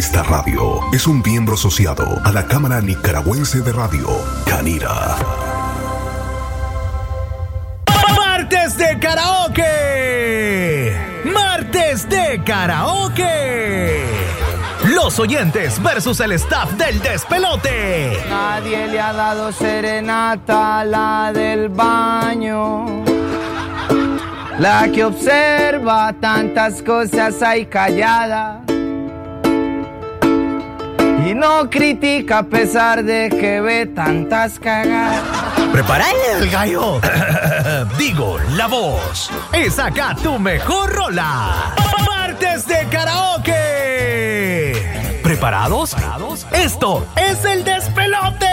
Esta radio es un miembro asociado a la Cámara Nicaragüense de Radio, Canira. Martes de karaoke. Martes de karaoke. Los oyentes versus el staff del despelote. Nadie le ha dado serenata a la del baño. La que observa tantas cosas ahí callada. Y no critica a pesar de que ve tantas cagadas. Preparale el gallo. Digo, la voz. Es acá tu mejor rola. Martes de karaoke. ¿Preparados? Esto es el despelote.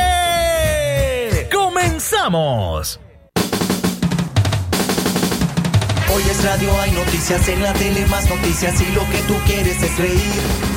Comenzamos. Hoy es radio, hay noticias en la tele, más noticias y lo que tú quieres es reír.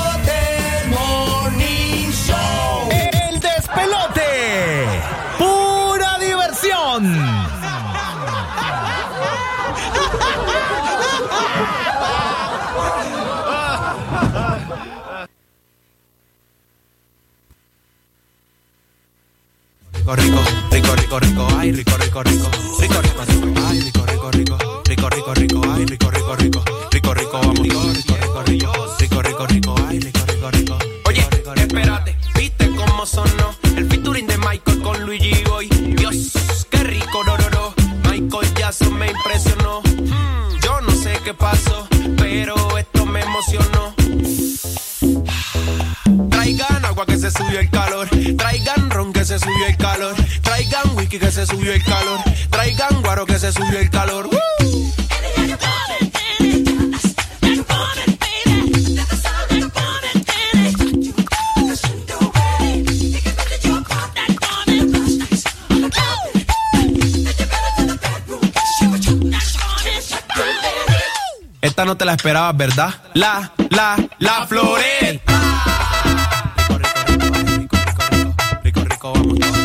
rico, rico, rico, rico, rico, ay, rico, rico, rico, rico, rico, rico, ay, rico, rico, rico, rico, rico, rico, ay, rico, rico, rico, rico, rico, vamos, rico, rico, rico, rico, rico, rico, ay, rico, rico, rico. Oye, espérate, viste cómo sonó el featuring de Michael con Luigi Boy. Dios, qué rico, no, no, no. Michael Jackson me impresionó. Hmm, yo no sé qué pasó, pero esto me emocionó. Traigan agua que se subió el calor. Traigan ron que se subió el calor. Traigan whisky que se subió el calor. Traigan guaro que se subió el calor. ¡Woo! Esta no te la esperabas, ¿verdad? La, la, la floreta. Rico, rico, vamos, rico,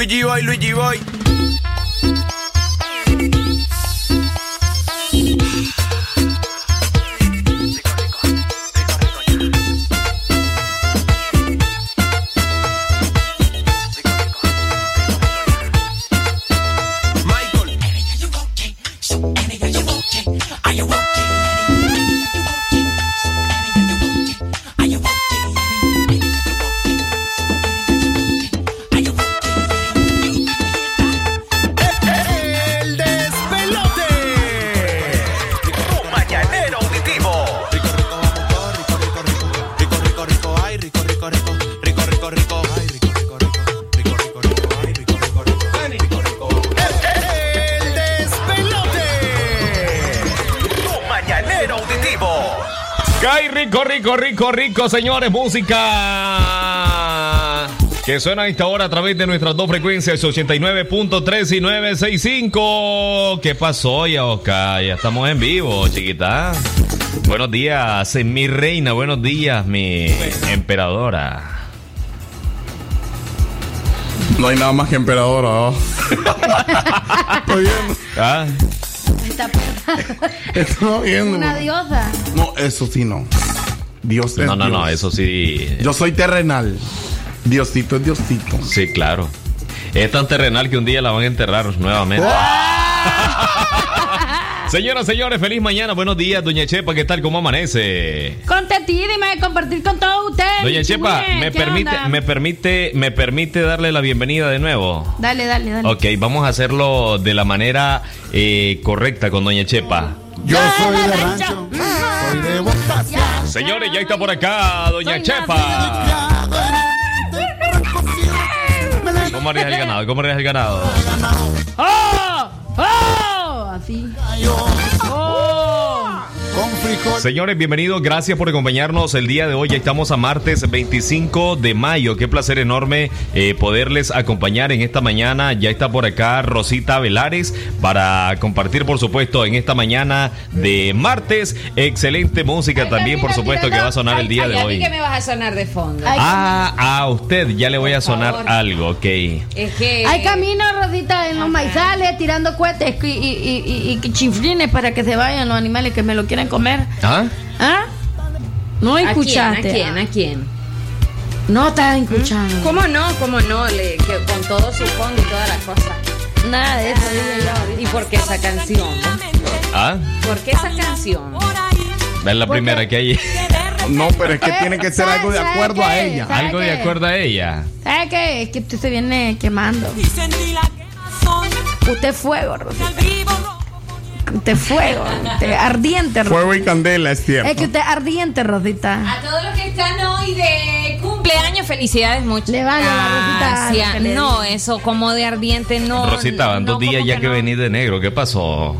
Luigi Boy, Luigi Boy. Rico, señores, música Que suena a esta hora a través de nuestras dos frecuencias, 89.3 y 965. ¿Qué pasó, Yaoka? Ya estamos en vivo, chiquita. Buenos días, mi reina. Buenos días, mi emperadora. No hay nada más que emperadora. ¿no? Estoy viendo. ¿Ah? Estoy viendo. Una diosa. No, eso sí no. Dios es No, no, no, eso sí. Yo soy terrenal. Diosito es Diosito. Sí, claro. Es tan terrenal que un día la van a enterrar nuevamente. Señoras, señores, feliz mañana. Buenos días, doña Chepa. ¿Qué tal? ¿Cómo amanece? Contentísima de compartir con todos ustedes. Doña Chepa, me ¿qué permite, onda? me permite, me permite darle la bienvenida de nuevo. Dale, dale, dale. Ok, vamos a hacerlo de la manera eh, correcta con Doña Chepa. Yo soy de rancho. rancho. Señores, ya está por acá Doña Chepa. ¿Cómo harías el ganado? ¿Cómo harías el ganado? ¡Oh! ¡Oh! Así. ¡Oh! Frijol. Señores, bienvenidos. Gracias por acompañarnos el día de hoy. Ya estamos a martes 25 de mayo. Qué placer enorme eh, poderles acompañar en esta mañana. Ya está por acá Rosita Velares para compartir, por supuesto, en esta mañana de martes. Excelente música también, por supuesto, que va a sonar el día de Ay, a mí hoy. que me vas a sonar de fondo. Ay, Ah, a usted ya le voy a sonar favor. algo, ok. Es que. Hay camino, Rosita, en los maizales, tirando cohetes y, y, y- y chiflines para que se vayan los animales que me lo quieren comer. ¿Ah? ¿Ah? No ¿A quién? ¿A escuchaste. quién? ¿A quién? No estás escuchando. ¿Cómo no? ¿Cómo no? Le- que con todo su fondo y toda la cosa. Nada de eso, dije yo ahorita. ¿Y por qué esa canción? ¿Ah? ¿Por qué esa canción? Es la primera que hay. No, pero es que tiene que ser algo de ¿Sabe acuerdo a ella. ¿Sabe Algo de acuerdo a ella. ¿Sabe qué? Es que usted se viene quemando. Usted es fuego, Rosita. Usted fuego. Usted ardiente, Rosita. Fuego y candela, es cierto. Es que usted es ardiente, Rosita. A todos los que están hoy de cumpleaños, felicidades mucho. Le va a llevar, Rosita, Gracias. No, eso como de ardiente no. Rosita, van no, dos días ya que, no. venís de negro. ¿Qué pasó?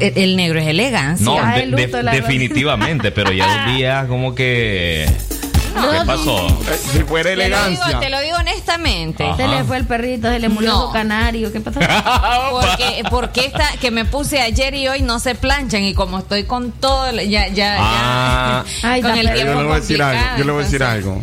El, el negro es elegancia. No, de- la definitivamente, pero ya dos días como que... ¿Qué pasó? Eh, Si fuera Te lo, digo, elegancia. te lo digo honestamente. Ah. Se le fue el perrito, se le murió No. su canario. ¿Qué pasó? Porque, porque esta que me puse ayer y hoy no se planchan y como estoy con todo, ya, ya, Ah. ya, Ay, con el feo. Yo tiempo le voy a decir algo. Yo le voy a decir entonces- algo.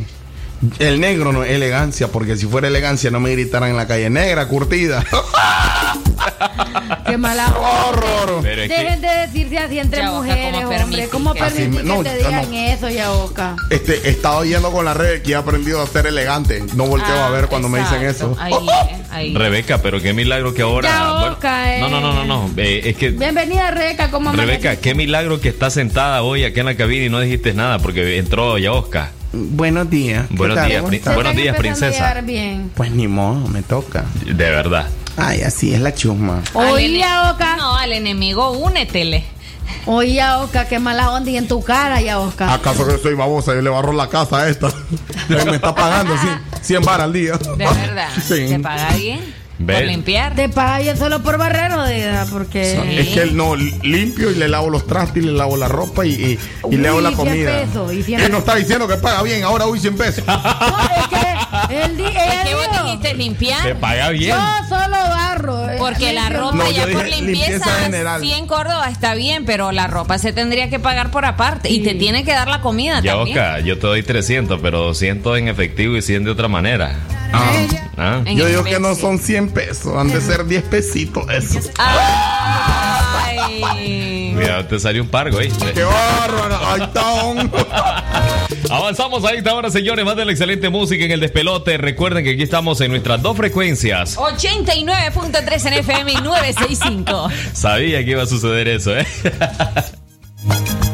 El negro no es elegancia, porque si fuera elegancia no me gritaran en la calle negra, curtida. Qué mala. Horror. Que... Dejen de decirse así entre mujeres, ¿cómo hombre. ¿Cómo que- no, que te digan no. eso, Yaoka? Este, he estado yendo con la red y he aprendido a ser elegante. No volteo Ah, a ver cuando me dicen eso. Ahí, eh, ahí. Rebeca, pero qué milagro que ahora... Ya, bueno, Oca, eh. no, no, no, no, no. eh, es que... Bienvenida, Rebeca. ¿Cómo Rebeca, qué milagro que estás sentada hoy aquí en la cabina y no dijiste nada porque entró ya Oscar. Buenos días. ¿Qué Buenos días, buenos días, princesa. Pues ni modo, me toca. De verdad. Ay, así es la chusma. Ene- Yaoka. No, al enemigo únetele. Oí, Yaoka, qué mala onda. Y en tu cara, Yaoka. ¿Acaso que soy babosa? Yo le barro la casa a esta. Me está pagando 100, 100 baras al día. De verdad. Sí. ¿Te paga bien? Ve. Por limpiar. Te paga bien solo por barrero, de porque... Sí. Es que él no limpio y le lavo los trastes y le lavo la ropa y, y, y le hago la 100 comida. pesos, y 100 Él no está diciendo que paga bien, ahora uy 100 pesos. No, es que Es ella que vos dijiste Te limpiar. paga bien. Yo solo barro. eh, Porque la ropa No, ya por limpieza, limpieza general. 100 Córdoba está bien, pero la ropa se tendría que pagar por aparte y te tiene que dar la comida Ya también. Oscar, yo te doy 300, pero 200 en efectivo y 100 de otra manera. Ah. En Yo digo que no son 100 pesos, han de ser 10 pesitos esos. Ay. Mira, te salió un pargo, ¿eh? ¡Qué bárbaro! ¡Ahí está! un- Avanzamos ahí ahora, señores. Más de la excelente música en el despelote. Recuerden que aquí estamos en nuestras dos frecuencias. 89.3 en FM y 965. Sabía que iba a suceder eso, ¿eh?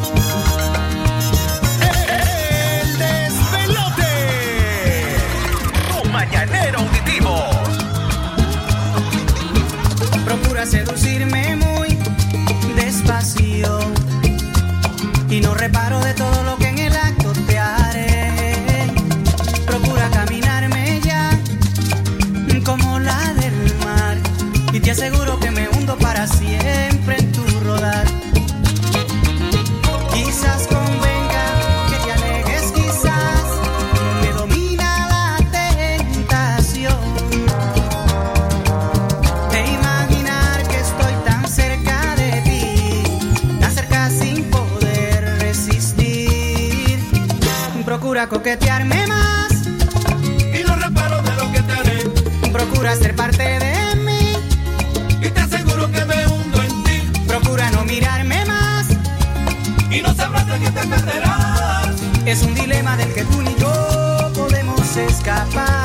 Procura coquetearme más. Y no reparo de lo que te haré. Procura ser parte de mí. Y te aseguro que me hundo en ti. Procura no mirarme más. Y no sabrás de qué te perderás. Es un dilema del que tú ni yo podemos escapar.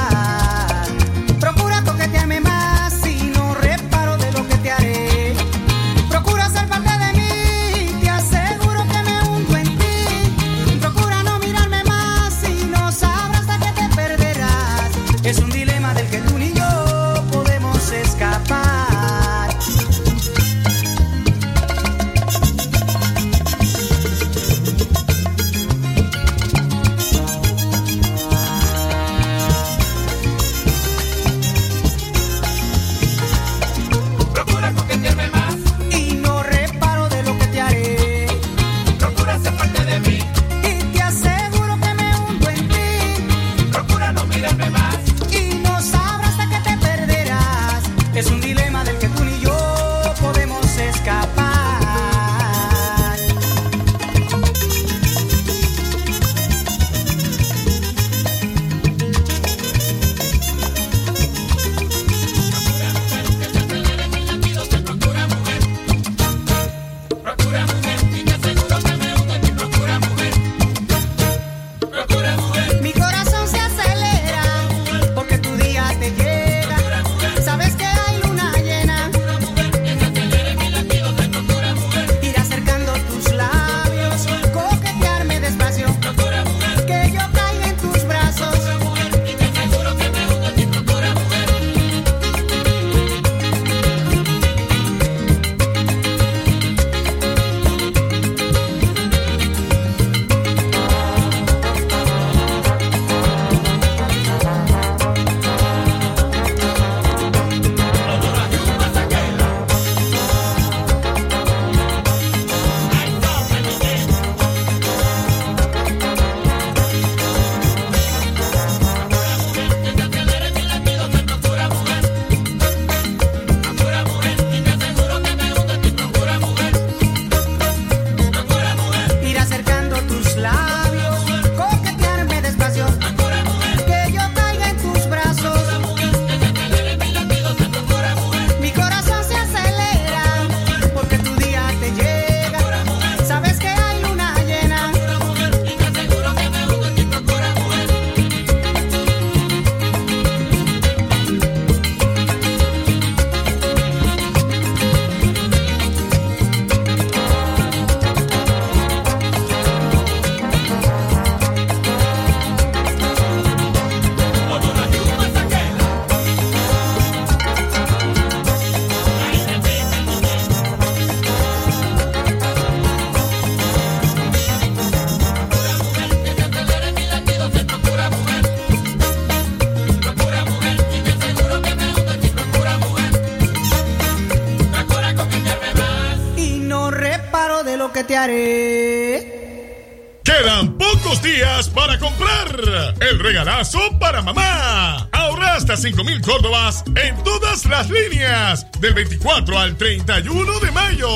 Quedan pocos días para comprar el regalazo para mamá. Ahorra hasta 5 mil córdobas en todas las líneas del 24 al 31 de mayo.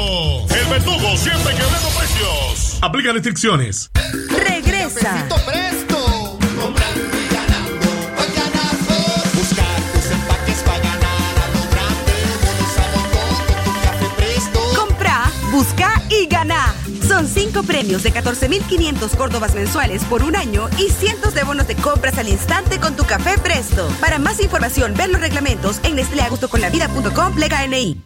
El verdugo siempre quebrando precios. Aplica restricciones. Premios de 14.500 córdobas mensuales por un año y cientos de bonos de compras al instante con tu café Presto. Para más información, ver los reglamentos en nestleagustoconlavida.com plega NI.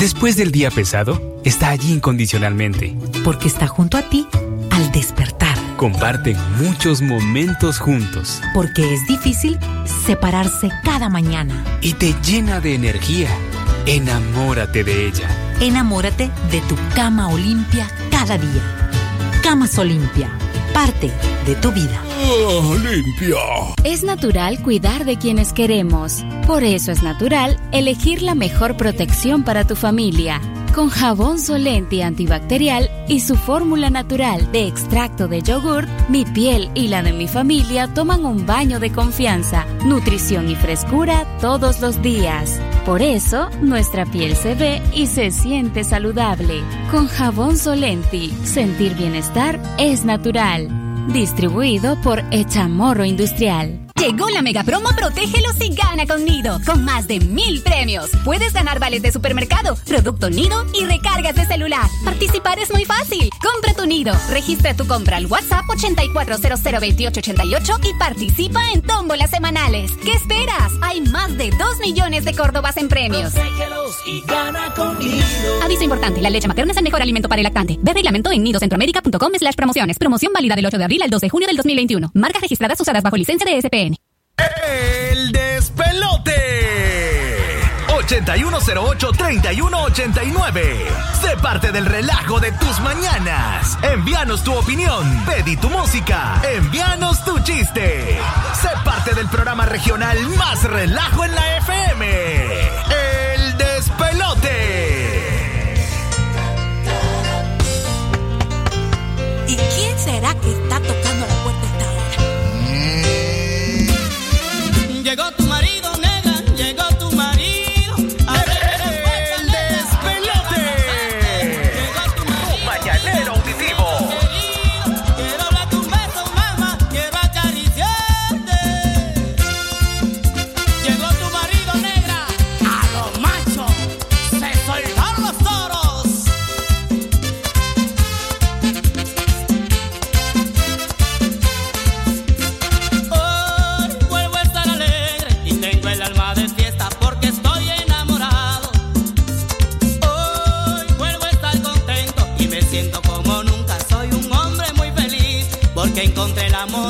Después del día pesado, está allí incondicionalmente. Porque está junto a ti al despertar. Comparten muchos momentos juntos. Porque es difícil separarse cada mañana. Y te llena de energía. Enamórate de ella. Enamórate de tu cama Olimpia cada día. Camas Olimpia, parte de tu vida. limpia. Es natural cuidar de quienes queremos. Por eso es natural elegir la mejor protección para tu familia. Con jabón Solenti antibacterial y su fórmula natural de extracto de yogurt, mi piel y la de mi familia toman un baño de confianza, nutrición y frescura todos los días. Por eso, nuestra piel se ve y se siente saludable. Con jabón Solenti, sentir bienestar es natural. Distribuido por Echamorro Industrial. Llegó la mega promo Protégelos y gana con Nido, con más de mil premios. Puedes ganar vales de supermercado, producto Nido y recargas de celular. Participar es muy fácil. Compra tu Nido, registra tu compra al WhatsApp 84002888 y participa en tómbolas semanales. ¿Qué esperas? Hay más de 2 millones de Córdobas en premios. Y gana con Nido. Aviso importante, la leche materna es el mejor alimento para el lactante. Ve reglamento en nidocentroamérica.com slash promociones. Promoción válida del 8 de abril al 2 de junio del 2021. Marcas registradas usadas bajo licencia de SPN. El despelote. 8108-3189. Sé parte del relajo de tus mañanas. Envíanos tu opinión. Pedí tu música. Envíanos tu chiste. Sé parte del programa regional más relajo en la FM. El despelote. ¿Y quién será que está tocando la puerta esta hora? Llegó tu encontré la morena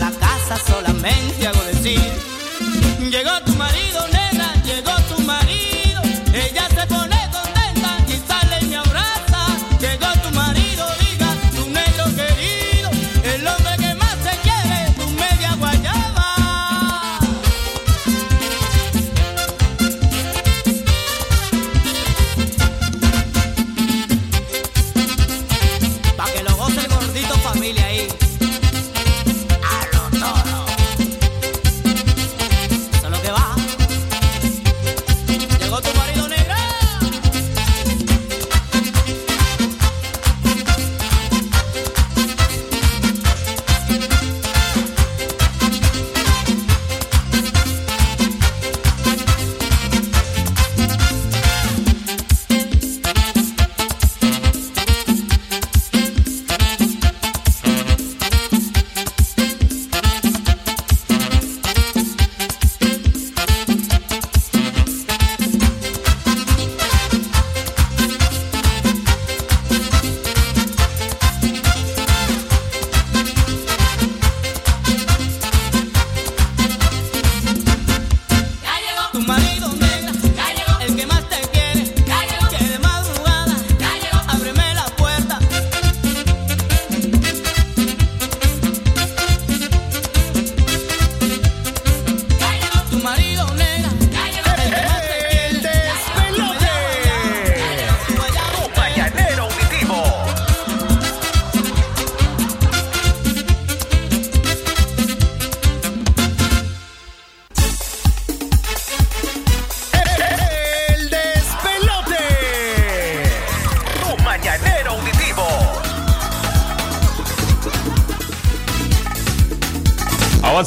la casa solamente hago decir.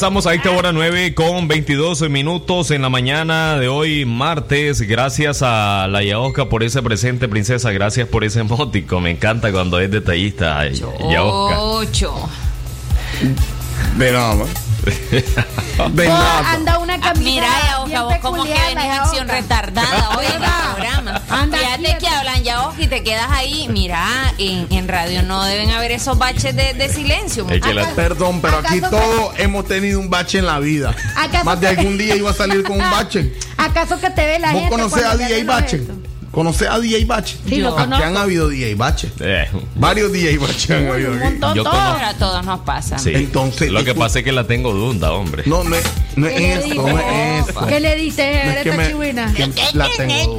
Avanzamos a esta hora 9 con 22 minutos en la mañana de hoy, martes. Gracias a la Yaosca por ese presente, princesa. Gracias por ese mótico. Me encanta cuando es detallista, Yaosca. Ocho. De nada. De nada. anda una camisa Mira, bien vos como que venís acción retardada programa. Anda Fíjate que hablan Yaoca y te quedas ahí. Mira, en, en radio no deben haber esos baches de, de silencio. Es que la- Perdón, pero aquí ¿Acaso todos hemos tenido un bache en la vida. ¿Acaso Más de que- algún día iba a salir con un bache. ¿Acaso que te ve la ¿Vos gente? conocés a DJ Bache? ¿Conocés a DJ Bache? Sí, lo Aquí han habido DJ Bache. Eh, Varios DJ Bache han habido aquí. Yo conozco. Pero a todos nos pasa. Sí. Entonces, Lo que pasa es que la tengo dunda, hombre. No, no es, no es ¿Qué le eso, dices? no es eso. ¿Qué le dices No es a que esta me- chihuina? que la tengo.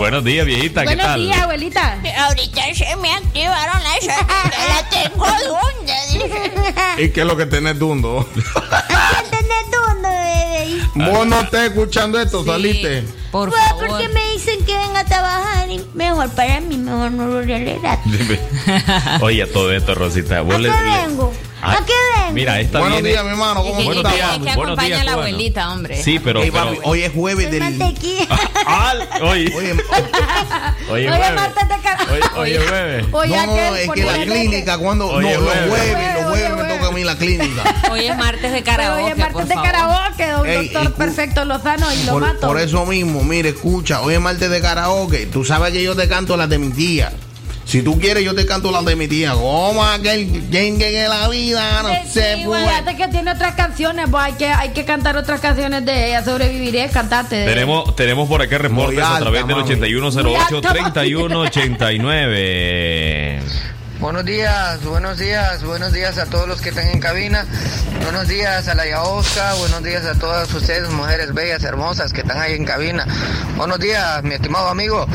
Buenos días, viejita. ¿Qué Buenos tal? días, abuelita. Ahorita se me activaron las la tengo dunda, dice. ¿Y qué es lo que tenés dundo? ¿Entendés dónde, bebé? Vos no estás escuchando esto, saliste. Por Pues, favor. porque me dicen que venga a trabajar y mejor para mí, mejor no lo regalar. Oye, todo esto, Rosita. Vos ¿A le- qué le- vengo? Mira, esta Buenos viene- días, mi hermano. ¿Cómo Es que, Buenos estás? días, es que buenos acompaña días, a la abuelita, hombre. Sí, pero. Hoy es jueves del. Ah, Oye, oye, Oye, jueves. martes de cara. Oye, oye, jueves. Oye, no, es que la clínica, cuando. No, los jueves. jueves, los jueves me toca a mí la clínica. Hoy es martes de karaoke, hoy es martes de karaoke, doctor perfecto Lozano, y lo mato. por eso mismo, mire, escucha, hoy es martes de karaoke. Tú sabes que yo te canto las de mi tía. Si tú quieres, yo te canto las de mi tía. Como aquel yengue que la vida no Sí, se sí, puede. fíjate que tiene otras canciones, pues hay que, hay que cantar otras canciones de ella, sobreviviré, cantarte. de- Tenemos, tenemos por acá reportes a través del mami. 8108-3189. Buenos días, buenos días, buenos días a todos los que están en cabina. Buenos días a la Yaosca, buenos días a todas ustedes, mujeres bellas, hermosas que están ahí en cabina. Buenos días, mi estimado amigo.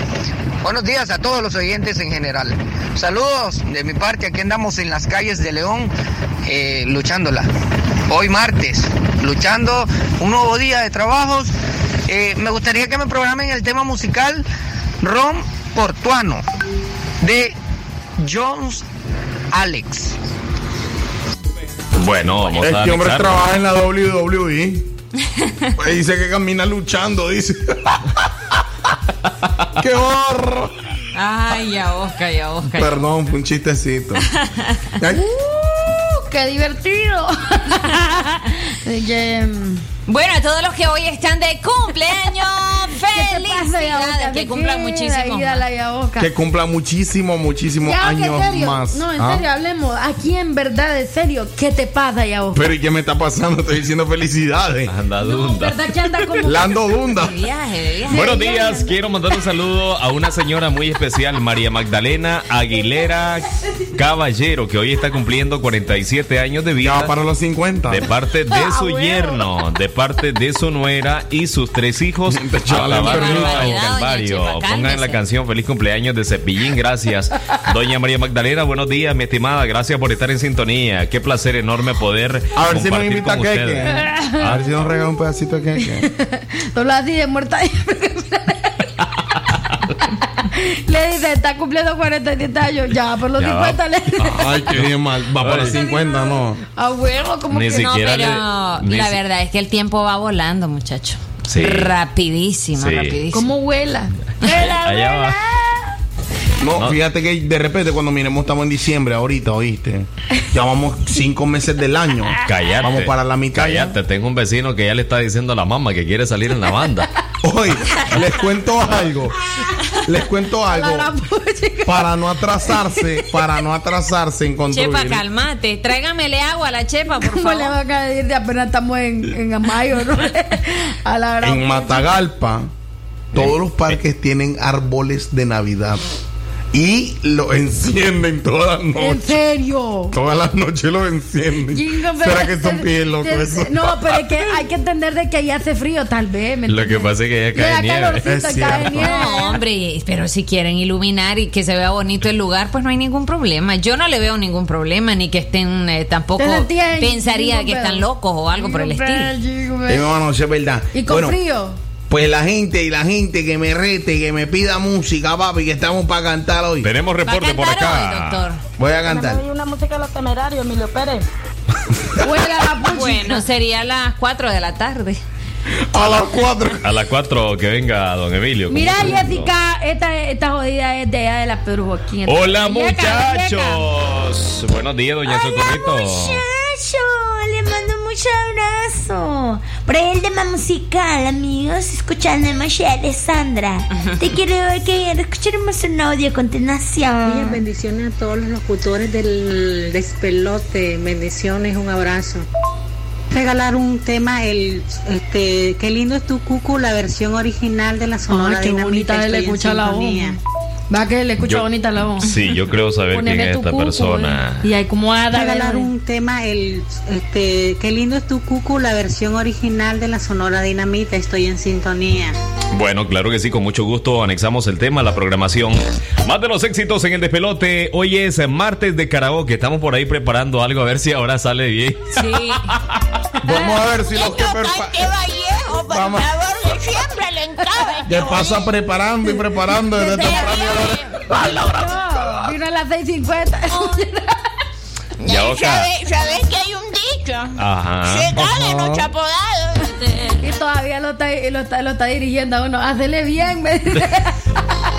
Buenos días a todos los oyentes en general. Saludos de mi parte, aquí andamos en las calles de León eh, luchándola. Hoy martes, luchando un nuevo día de trabajos. Eh, me gustaría que me programen el tema musical Ron Portuano de Jones Alex. Bueno, vamos a Este hombre trabaja en la WWE. Pues dice que camina luchando, dice. ¡Qué horror! Ay, ya Oscar, ya Oscar. Perdón, fue un chistecito. ¡Uh, ¡Qué divertido! Bueno, a todos los que hoy están de cumpleaños, felicidades. Que ¿Qué cumplan Yaoca? que cumpla muchísimo, muchísimos Yaoca, en años serio. más. No, en ¿Ah? serio, hablemos. Aquí en verdad, en serio, ¿qué te pasa, Yaoca? Pero ¿y qué me está pasando? Estoy diciendo felicidades. Anda dunda. ¿Verdad que anda como... Lando Dunda. De viaje, de viaje. Buenos días, quiero mandar un saludo a una señora muy especial, María Magdalena Aguilera Caballero, que hoy está cumpliendo 47 años de Ya vida. para los 50. De parte de Ah, su bueno. yerno, de parte de su nuera y sus tres hijos. Echó a la barra del Calvario. Pongan la canción Feliz cumpleaños de Cepillín, gracias. Doña María Magdalena, buenos días, mi estimada, gracias por estar en sintonía. Qué placer enorme poder A ver si nos compartir invita a con Keke. ustedes. A ver si nos regala un pedacito de Keke. Solo así de muerta. Le dice, está cumpliendo 47 años. Ya, por los Ya va. 50 le Ay, qué bien mal. Va para los 50, no. Abuelo, como Ni que no. Pero le- ni la si- verdad es que el tiempo va volando, muchacho. Sí. Rapidísimo, Sí. rapidísimo. ¿Cómo vuela? Allá va. No, No. fíjate que de repente cuando miremos estamos en diciembre ahorita, ¿oíste? Ya vamos cinco meses del año. Cállate. Vamos para la mitad ya. Cállate, tengo un vecino que ya le está diciendo a la mamá que quiere salir en la banda. Oye, les cuento algo. Les cuento algo. Para no atrasarse, para no atrasarse en construir. Chepa, calmate. Tráigamele agua a la chepa, por ¿Cómo favor. le va a caer de apenas estamos en, en mayo, ¿no? A la gran En Matagalpa, todos los parques tienen árboles de Navidad. Y lo encienden todas las ¿En noches. serio? Todas las noches lo encienden. Jingo, ¿Será que son bien locos eso? No, pero es que hay que entender de que ahí hace frío, tal vez. ¿me Lo que pasa es que ya Le cae nieve. calorcito, cae nieve. No, hombre, pero si quieren iluminar y que se vea bonito el lugar, pues no hay ningún problema. Yo no le veo ningún problema, ni que estén eh, tampoco. En- Pensaría Jingo que están locos o algo por el estilo. Eh, es verdad. Y con Bueno, frío. Pues la gente y la gente que me rete, que me pida música, papi, que estamos para cantar hoy. Tenemos reporte por acá. Voy a cantar. una música de los temerarios, Emilio Pérez. Bueno, sería a las 4 de la tarde. A las 4. A las 4 que venga don Emilio. Mira. Jessica, esta, esta jodida es de allá de la Perú Joaquín. Hola muchachos. Buenos días, doña Socorrito. Muchacho, le mando mucho abrazo. Por ahí el tema musical, amigos, escuchando a Alessandra. Te quiero que escucharemos un audio a continuación. Bien, bendiciones a todos los locutores del despelote. Bendiciones, un abrazo. Regalar un tema, el este, qué lindo es tu cucu, la versión original de la Sonora Ay, qué Dinamita. bonita Estoy en escucha la voz. Va que le escucha Yo- bonita la voz. Sí, yo creo saber quién es esta persona. eh. Y hay como a Regalar un tema, el este, qué lindo es tu cucu, la versión original de la Sonora Dinamita. Estoy en sintonía. Bueno, claro que sí, con mucho gusto anexamos el tema, la programación. Más de los éxitos en el despelote. Hoy es martes de karaoke. Estamos por ahí preparando algo a ver si ahora sale bien. Sí. Vamos a ver si los que Vallejo, por Vamos. favor, que siempre le encaba. Que pasa preparando y preparando desde temprano. No, vino a las 6.50. Ya, Oca. ¿Sabes sabe que hay un dicho? Ajá. Se cae en los chapodados. Y todavía lo está, lo está, lo está dirigiendo a uno. Hacele bien. me dice.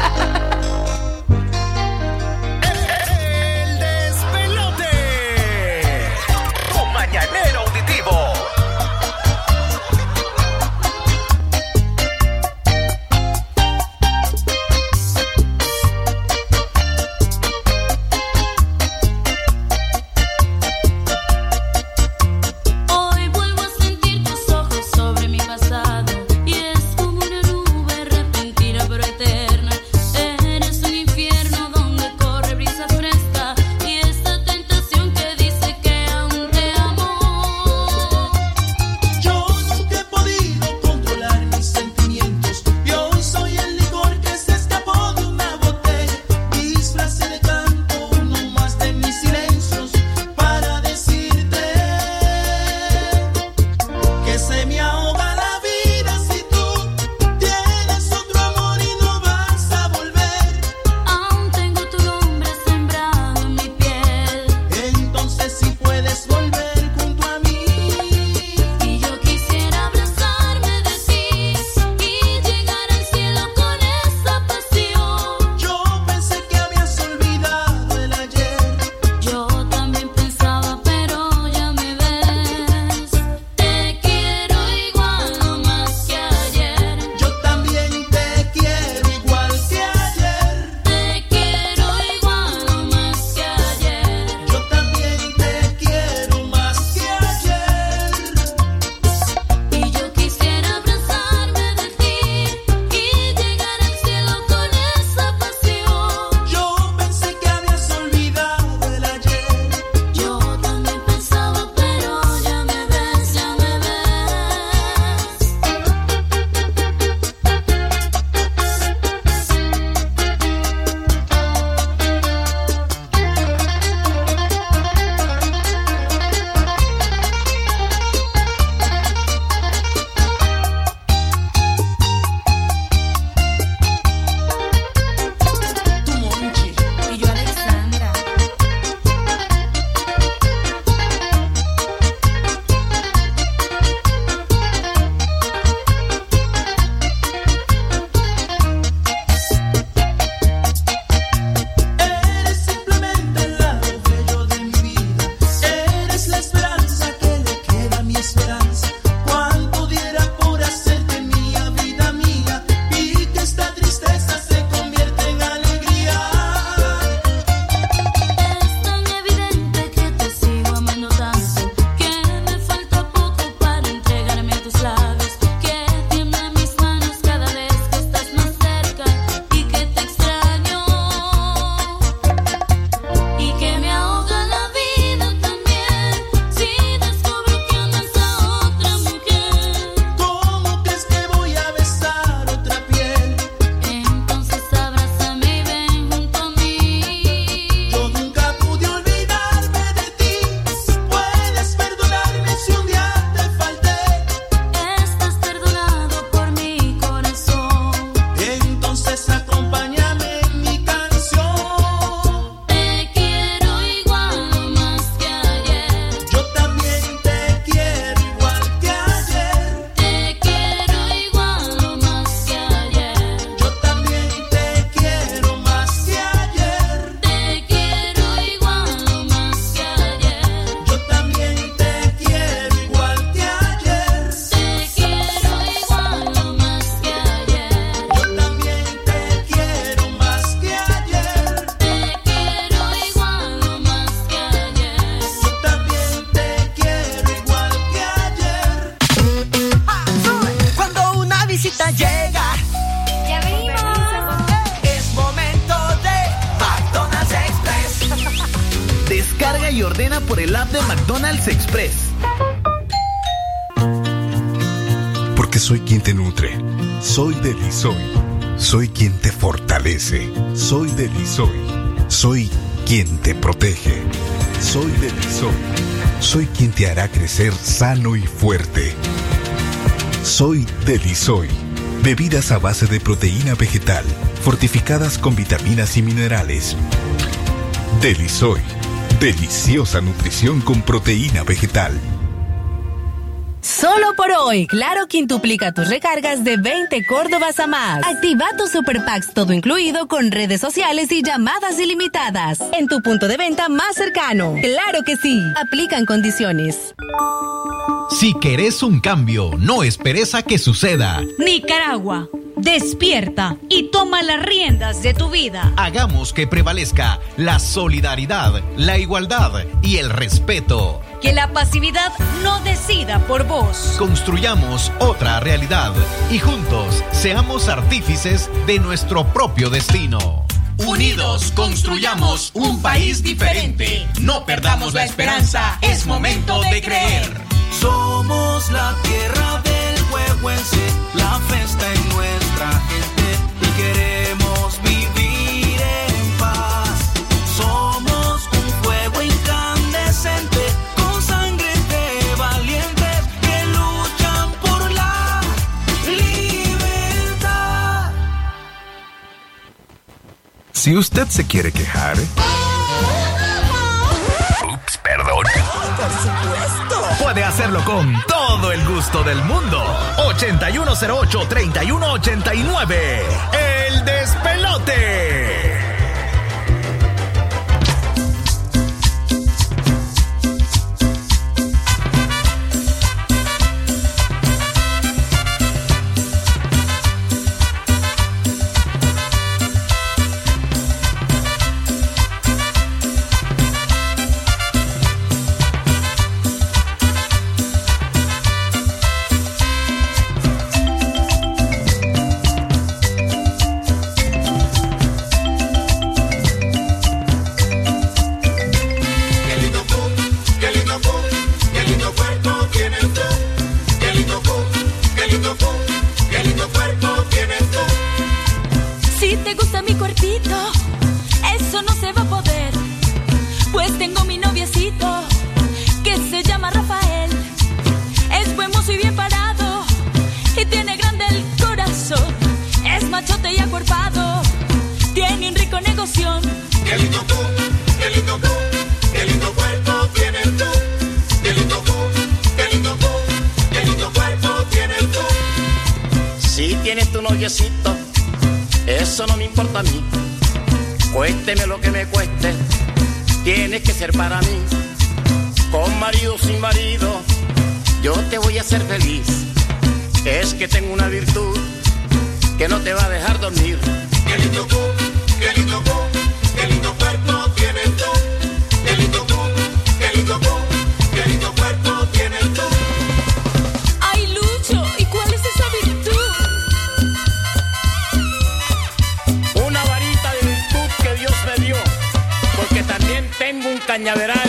Soy quien te fortalece. Soy Delisoy. Soy quien te protege. Soy Delisoy. Soy quien te hará crecer sano y fuerte. Soy Delisoy. Bebidas a base de proteína vegetal, fortificadas con vitaminas y minerales. Delisoy. Deliciosa nutrición con proteína vegetal. Por hoy, Claro quintuplica tus recargas de 20 Córdobas a más. Activa tus Super Packs todo incluido con redes sociales y llamadas ilimitadas. En tu punto de venta más cercano. Claro que sí. Aplican condiciones. Si querés un cambio, no esperes a que suceda. Nicaragua, despierta y toma las riendas de tu vida. Hagamos que prevalezca la solidaridad, la igualdad y el respeto. Que la pasividad no decida por vos. Construyamos otra realidad y juntos seamos artífices de nuestro propio destino. Unidos construyamos un país diferente. No perdamos la esperanza, es momento de creer. Somos la tierra del huehuense, la festa en nuestra gente y queremos Si usted se quiere quejar, Ups, perdón. Puede hacerlo con todo el gusto del mundo. 8108-3189. El despelote. Si te gusta mi cuerpito, eso no se va a poder. Pues tengo mi noviecito que se llama Rafael. Es buen mozo y bien parado y tiene grande el corazón. Es machote y acuerpado, tiene un rico negocio. Qué lindo pum, qué lindo pum, qué lindo cuerpo tienes tú. Qué lindo pum, qué lindo pum, qué lindo cuerpo tienes tú. Si tienes tu noviecito, eso no me importa a mí. Cuésteme lo que me cueste, tienes que ser para mí. Con marido sin marido, yo te voy a hacer feliz. Es que tengo una virtud que no te va a dejar dormir. Cañaveral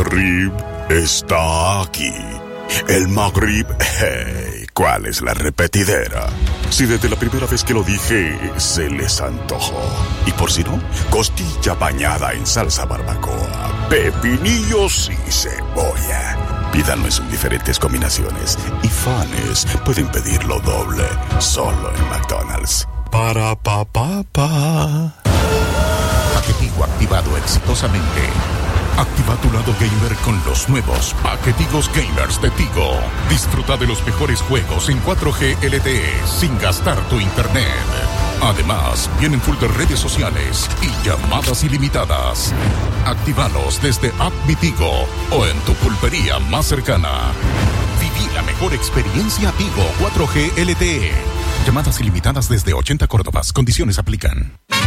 Magrib está aquí. El Magrib, hey, ¿cuál es la repetidera? Si desde la primera vez que lo dije se les antojó. Y por si no, costilla bañada en salsa barbacoa, pepinillos y cebolla. Pídanos en diferentes combinaciones y fans pueden pedirlo doble solo en McDonald's. Para pa pa activado exitosamente. Activa tu lado gamer con los nuevos paquetigos gamers de Tigo. Disfruta de los mejores juegos en 4G LTE sin gastar tu internet. Además, vienen full de redes sociales y llamadas ilimitadas. Actívalos desde AppMitigo o en tu pulpería más cercana. Viví la mejor experiencia Tigo 4G LTE. Llamadas ilimitadas desde 80 Córdobas. Condiciones aplican.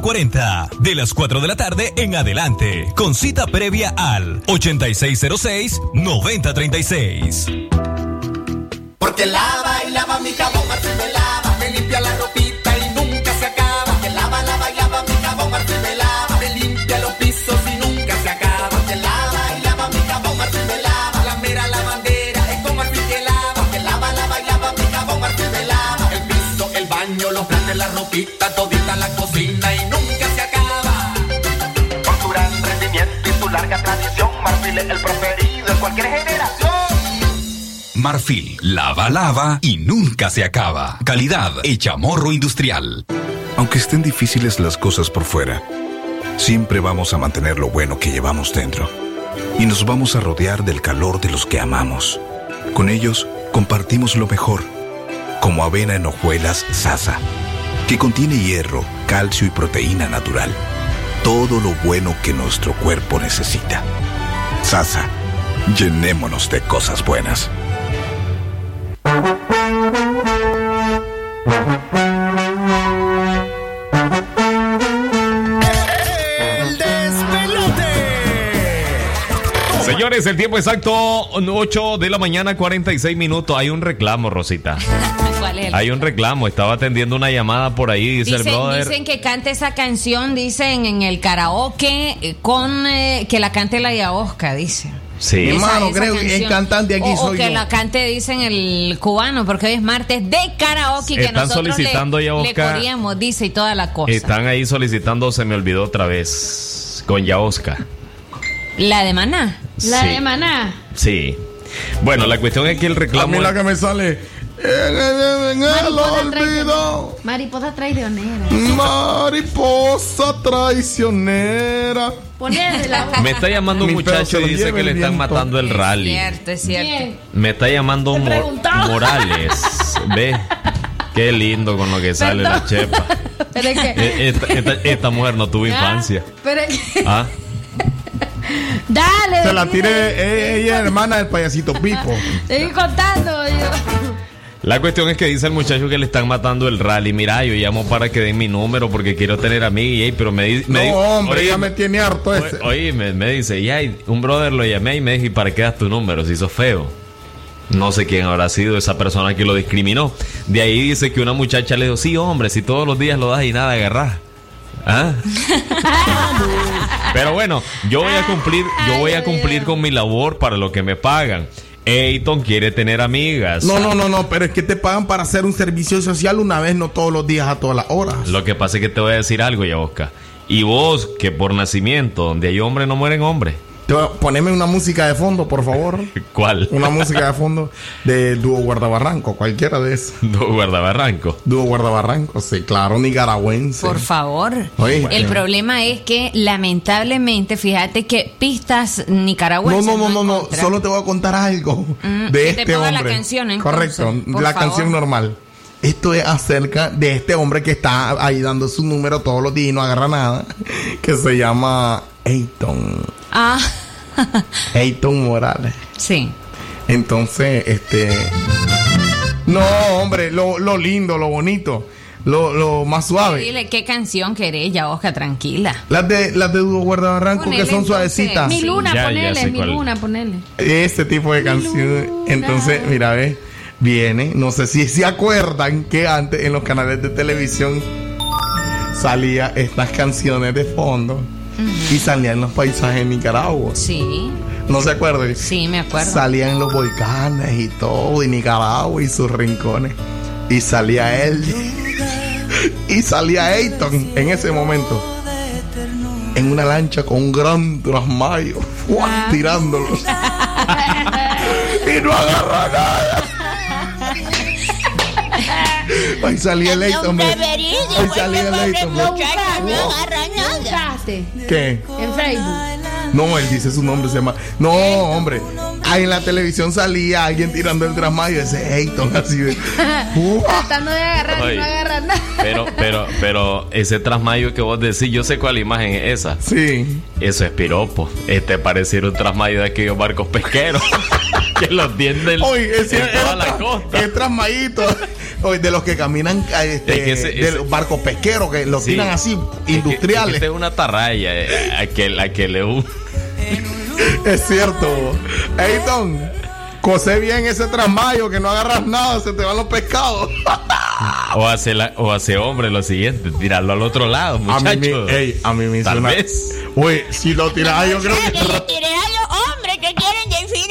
40. De las 4 de la tarde en adelante. Con cita previa al 8606-9036. Porque lava y lava mi jabón, Marfil me lava, me limpia la ropita y nunca se acaba. Que lava, lava y lava mi jabón, Marfil me lava, me limpia los pisos y nunca se acaba. Que lava y lava mi jabón, Marfil me lava, la mera lavandera es con Marfil que lava. Que lava, lava y lava mi jabón, Marfil me lava, el piso, el baño, los platos, la ropita, todita el preferido en cualquier generación. Marfil, lava, lava y nunca se acaba. Calidad hecha morro industrial. Aunque estén difíciles las cosas por fuera, siempre vamos a mantener lo bueno que llevamos dentro. Y nos vamos a rodear del calor de los que amamos. Con ellos compartimos lo mejor, como avena en hojuelas Sasa, que contiene hierro, calcio y proteína natural. Todo lo bueno que nuestro cuerpo necesita. Sasa, llenémonos de cosas buenas. Señores, el tiempo exacto, 8 de la mañana, 46 minutos. Hay un reclamo, Rosita. ¿Cuál es el- Hay un reclamo. Estaba atendiendo una llamada por ahí. Dice el Dicen, brother. dicen que cante esa canción, dicen en el karaoke, eh, con eh, que la cante la Yaosca, dice. Sí. Hermano, creo que el cantante aquí o, o soy que yo. la cante, dicen el cubano, porque hoy es martes de karaoke que Están nosotros solicitando, le, le Yaosca. corríamos, dice, y toda la cosa. Están ahí solicitando, se me olvidó otra vez, con Yaosca. La de Maná. La Sí. de Maná. Sí. Bueno, la cuestión es que el A reclamo. mí la que me sale. En el, en el Mariposa olvido. traicionera. Mariposa traicionera. Mariposa traicionera. Me está llamando un Mi muchacho y dice que le están viento. matando el rally. Cierto, es cierto. Bien. Me está llamando Te Mo- preguntaba. Morales. Ve. Qué lindo con lo que sale la chepa. Pero es que. Eh, Esta, esta- esta mujer no tuvo Ah, infancia. Pero es que. ¿Ah? Dale. Se la tiré. eh, Ella es hermana del payasito Pipo. Seguí contando. yo. La cuestión es que dice el muchacho que le están matando el rally. Mira, yo llamo para que den mi número porque quiero tener a mí. pero me, me No, di- hombre, oye, ya me tiene harto ese. Oye, me, me dice, ya, un brother lo llamé y me dijo, ¿y para qué das tu número si sos feo? No sé quién habrá sido esa persona que lo discriminó. De ahí dice que una muchacha le dijo, sí, hombre, si todos los días lo das y nada agarrás. ¿Ah? Pero bueno, yo voy a cumplir, yo voy a cumplir con mi labor para lo que me pagan. Eiton quiere tener amigas. No, no, no, no, pero es que te pagan para hacer un servicio social una vez, no todos los días, a todas las horas. Lo que pasa es que te voy a decir algo, Yaosca. Y vos, que por nacimiento, donde hay hombres no mueren hombres. Te Poneme una música de fondo, por favor. ¿Cuál? Una música de fondo de Dúo Guardabarranco, cualquiera de esos. No, guardabarranco. Dúo Guardabarranco, sí, claro, nicaragüense. Por favor. Oye. El problema es que lamentablemente, fíjate que pistas No, nicaragüenses. no, no, no, no, encontramos. solo te voy a contar algo Mm, de que te este ponga hombre. la canción, entonces, Correcto, por la favor. canción normal. Esto es acerca de este hombre que está ahí dando su número todos los días y no agarra nada, que se llama Eiton, Ah, Eiton Morales. sí. Entonces, este... No, hombre, lo, lo lindo, lo bonito, lo, lo más suave. Dile qué canción querés, ya, Oscar, tranquila. Las de, las de Dúo Guardabarranco que Ponele, son entonces. suavecitas. Mi luna, Ya, ya ponele, mi cuál. luna, ponele. Ese tipo de canciones. Entonces, mira, ve, viene. No sé si se acuerdan que antes en los canales de televisión salía estas canciones de fondo y salían los paisajes en Nicaragua. Sí. ¿No se acuerdan? Sí, me acuerdo. Salían en los volcanes y todo, y Nicaragua y sus rincones. Y salía él. y salía Ayton en ese momento. En una lancha con un gran trasmayo. ¡fua! Tirándolo. y no agarra nada. Ahí salía el Ayton. hombre. Ahí salía. Buscaste ¿Qué? en Facebook. No, él dice su nombre, se llama. No, hombre. Ahí en la televisión salía alguien tirando el trasmayo, ese Ayton así de. Tratando de agarrar y Ay. no agarrar nada. Pero, pero, pero ese trasmayo que vos decís, yo sé cuál imagen es esa. Sí. Eso es piropo. Este pareciera un trasmayo de aquellos barcos pesqueros que los tienden Oye, ese en es toda la costa. es trasmayito. De los que caminan eh, este, Es que ese- de ese- los barcos pesqueros que los Sí. tiran así, Es que- industriales. es que este es una tarraya. eh, Aquel, aquel es un- Es cierto. Ayton, cose bien ese trasmayo que no agarras nada, se te van los pescados. O hace, la- o hace hombre lo siguiente, tirarlo al otro lado, A mí, muchachos. me- ey, a mí me hizo Tal una- vez. Oye, si lo tiras, yo creo que. tiré a los hombres que quieren decir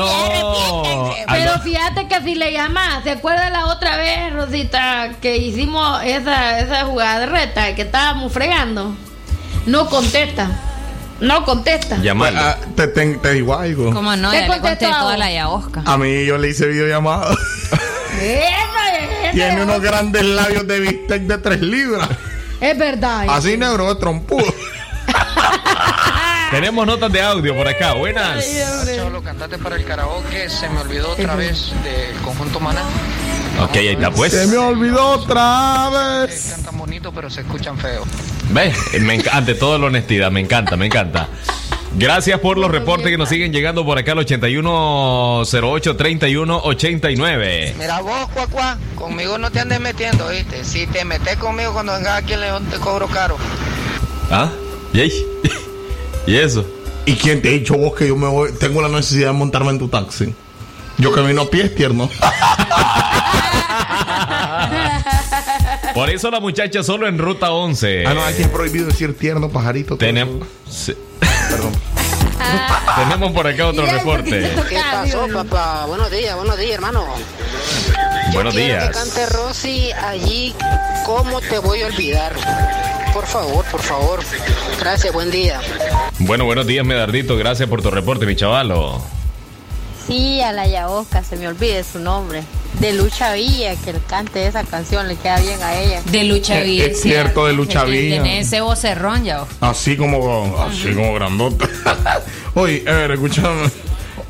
arrepiéntanse. Pero fíjate que si le llamas, ¿se acuerda la otra vez, Rosita, que hicimos esa, esa jugada de reta, que estábamos fregando? No contesta. No contesta. Llamarlo. Ah, te, te- te digo algo. ¿Cómo no? ¿Qué Ya le contestó conté a toda la yaosca. A mí yo le hice videollamada. Eso es, Tiene unos grandes labios de bistec de 3 libras. es verdad. Así negro de trompudo. Tenemos notas de audio por acá, buenas. Cholo, cantate para el karaoke. Se me olvidó otra vez del conjunto Maná. Ok, ahí está pues. Se me olvidó otra vez. Cantan bonito, pero se escuchan feo. ¿Ves? Me ante todo la honestidad, me encanta, me encanta. Gracias por los reportes que nos siguen llegando por acá al 8108-3189. Mira vos, cuacuá, conmigo no te andes metiendo, ¿viste? Si te metes conmigo cuando vengas aquí en León, te cobro caro. ¿Ah? ¿Y ahí? ¿Y eso? ¿Y quién te ha dicho vos que yo me voy, tengo la necesidad de montarme en tu taxi? Yo camino a pies, tierno. Por eso la muchacha solo en ruta 11. Ah, no, aquí es prohibido decir tierno, pajarito. Tenemos, sí. Tenemos por acá otro reporte. ¿Qué pasó, papá? Buenos días, buenos días, hermano. Buenos días. que cante Rosy allí, ¿cómo te voy a olvidar? Por favor, por favor. Gracias, buen día. Bueno, buenos días, Medardito. Gracias por tu reporte, mi chavalo. Sí, a la Yaosca, se me olvide su nombre. De Lucha Villa, que el cante esa canción le queda bien a ella. De Lucha Es- Villa. es cierto, de Lucha Villa. Tiene ese vocerrón ya. Así como, así como grandota. Oye, a ver, escúchame.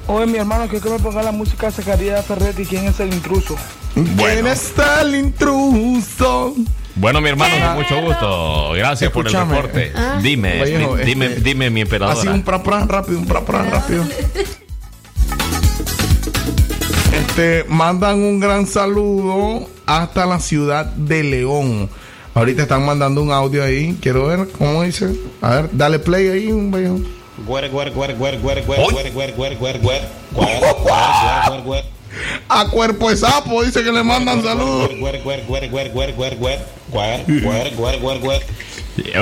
Oye, mi hermano, que me ponga la música de Zacarías Ferretti. ¿Quién es el intruso? ¿Quién está el intruso? Bueno, mi hermano, con mucho gusto. Gracias por el reporte. Ah. Dime, Vallejo, di- dime, este, dime, mi Así emperadora. un pra pra rápido, un pra pra rápido. Este, mandan un gran saludo hasta la ciudad de León. Ahorita están mandando un audio ahí. Quiero ver cómo dice. A ver, dale play ahí, un vallejo. Guer, guer, guer, guer, guer, guer, guer, guer, guer, guer, guer, guer, guer, guer, guer. A cuerpo de sapo dice que le mandan saludos. Guer, guer, guer, guer, guer, guer, guer, guer, guer, guer, guer, guer.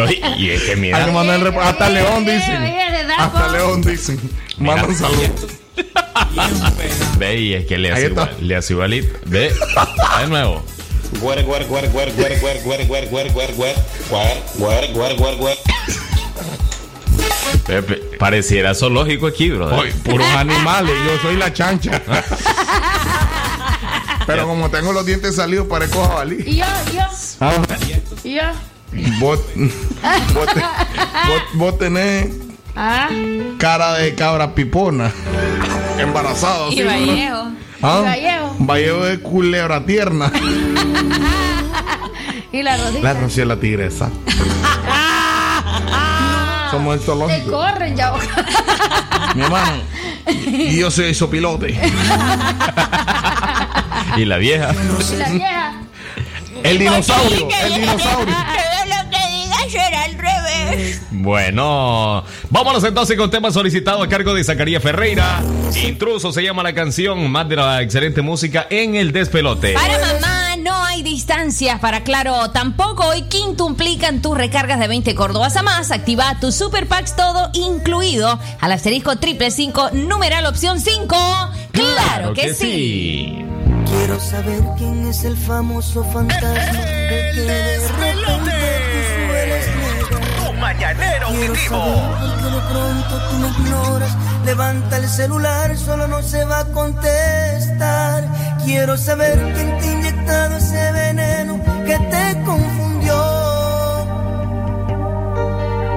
Oye, Y es que Hay que mira, mandar el rep- Hasta León dicen. Hasta León dicen. Mandan saludos. ve y es que le hace, igual, le hace igualito. Ve, de nuevo. Guer, guer, guer, guer, guer, guer, guer, guer, guer, guer, guer, guer, guer, guer, guer. Ve, ve, Pareciera zoológico aquí, brother. Oye, puros animales. Yo soy la chancha. Pero como tengo los dientes salidos, parezco jabalí. Y yo, yo, Ah, y yo. vos, vos, te- vos- vos tenés Ah, cara de cabra pipona. Embarazado. Y ¿sí? Vallejo. Ah, Y Vallejo. Vallejo de culebra tierna. y la rodilla. La es la tigresa. Somos el Te zoológico. corren ya. Mi hermano. Y yo soy sopilote. Y la vieja. Y la vieja. El dinosaurio. El dinosaurio. Todo lo que digas será al revés. Bueno, vámonos entonces con tema solicitado a cargo de Zacarías Ferreira. Intruso se llama la canción, más de la excelente música en el despelote. Para mamá hay distancias para Claro. Tampoco hoy quintuplican tus recargas de 20 Córdobas a más. Activa tu Super Packs todo incluido al asterisco triple 5, numeral opción 5. ¡Claro, que, sí. Quiero saber quién es el famoso fantasma de que mañanero saber por qué de pronto tú me ignoras. Levanta el celular, solo no se va a contestar. Quiero saber quién te ha inyectado ese veneno que te confundió.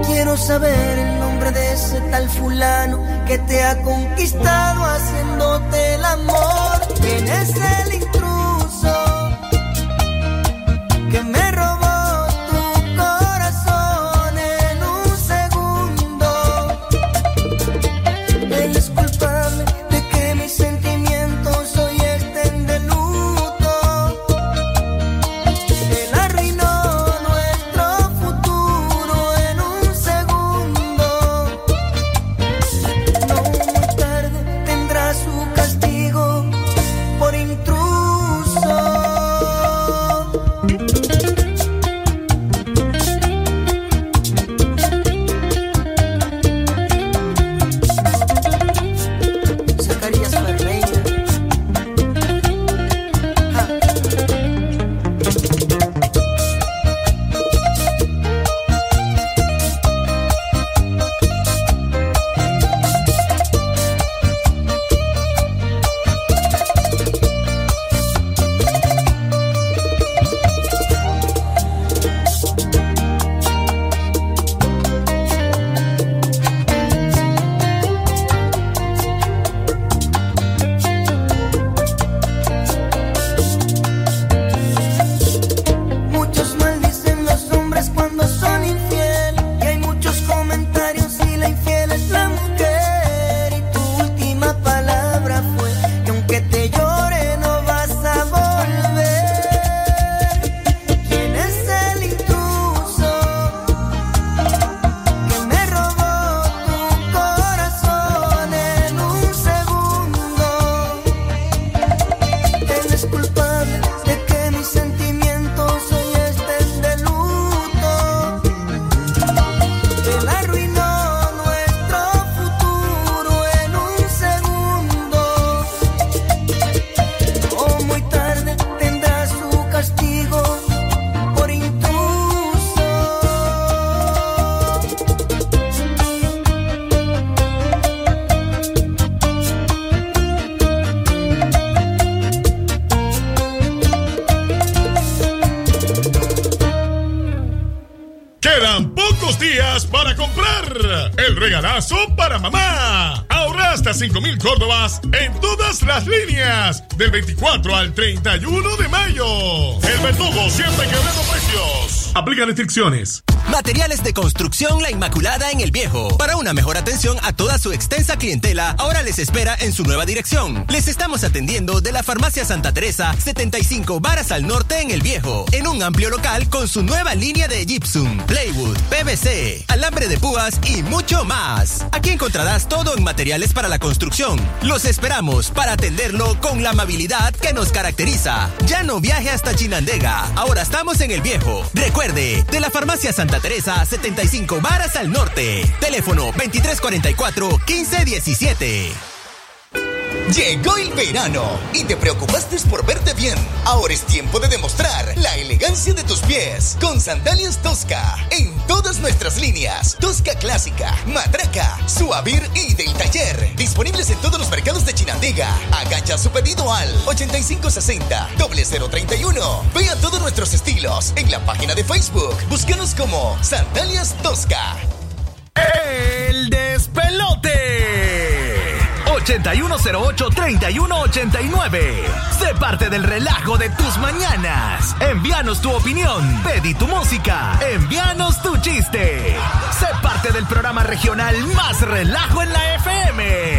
Quiero saber el nombre de ese tal fulano que te ha conquistado haciéndote el amor. ¿Quién es el intruso que me robó del 24 al 31 de mayo. El verdugo siempre quebrando precios. Aplica restricciones. Materiales de construcción La Inmaculada en el Viejo. Para una mejor atención a toda su extensa clientela, ahora les espera en su nueva dirección. Les estamos atendiendo de la Farmacia Santa Teresa, 75 varas al norte en el Viejo, en un amplio local con su nueva línea de gypsum, plywood, PVC, alambre de púas y mucho más. Aquí encontrarás todo en materiales para la construcción. Los esperamos para atenderlo con la amabilidad que nos caracteriza. Ya no viaje hasta Chinandega, ahora estamos en el Viejo. Recuerde, de la Farmacia Santa Teresa, 75 varas al norte. Teléfono 2344-1517. Llegó el verano y te preocupaste por verte bien. Ahora es tiempo de demostrar la elegancia de tus pies con sandalias Tosca nuestras líneas. Tosca clásica, matraca, suavir y del taller. Disponibles en todos los mercados de Chinandega. Agacha su pedido al 8560 0031. Vea todos nuestros estilos en la página de Facebook. Búscanos como Sandalias Tosca. 8108-3189. Sé parte del relajo de tus mañanas. Envíanos tu opinión. Pedí tu música. Envíanos tu chiste. Sé parte del programa regional más relajo en la FM.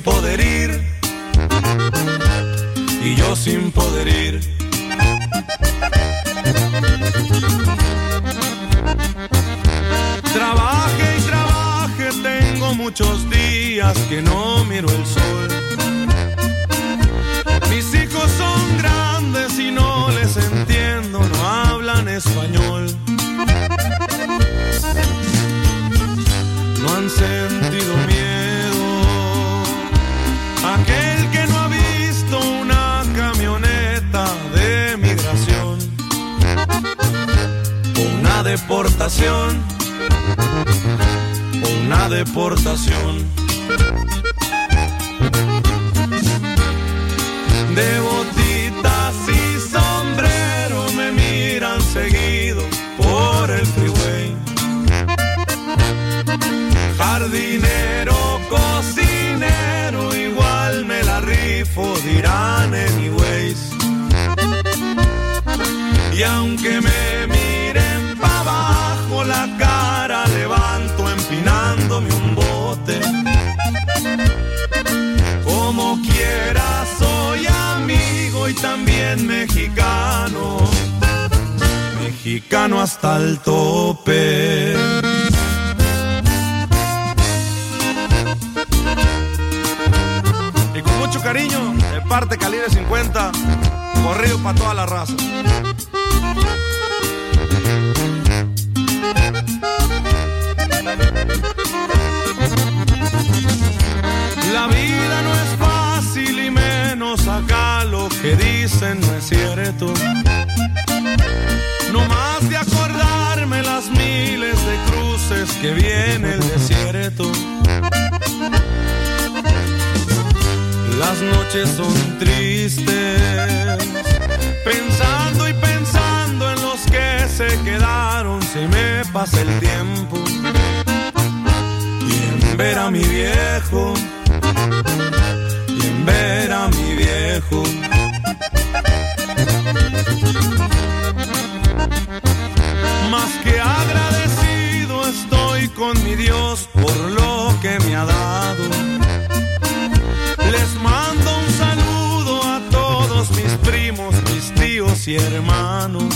Sin poder ir, y yo sin poder ir. Trabaje y trabaje, tengo muchos días que no miro el sol. Mis hijos son grandes y no les entiendo, no hablan español. Deportación o una deportación. También mexicano. Mexicano hasta el tope. Y con mucho cariño, de parte calibre 50, corrido para toda la raza. No más de acordarme las miles de cruces que viene el desierto. Las noches son tristes, pensando y pensando en los que se quedaron, se me pasa el tiempo. Y en ver a mi viejo, y en ver a mi viejo. Dios por lo que me ha dado. Les mando un saludo a todos mis primos, mis tíos y hermanos.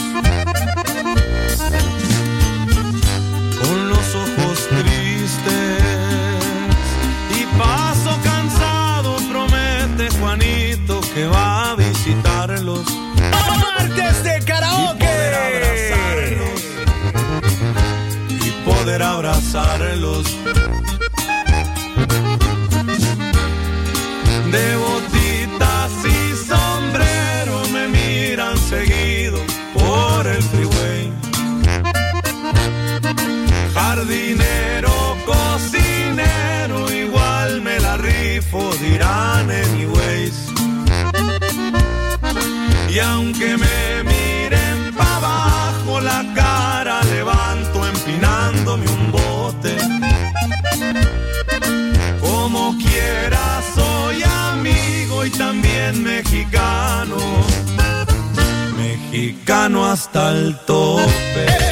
Con los ojos tristes y paso cansado, promete Juanito que va poder abrazarlos. De hasta el tope.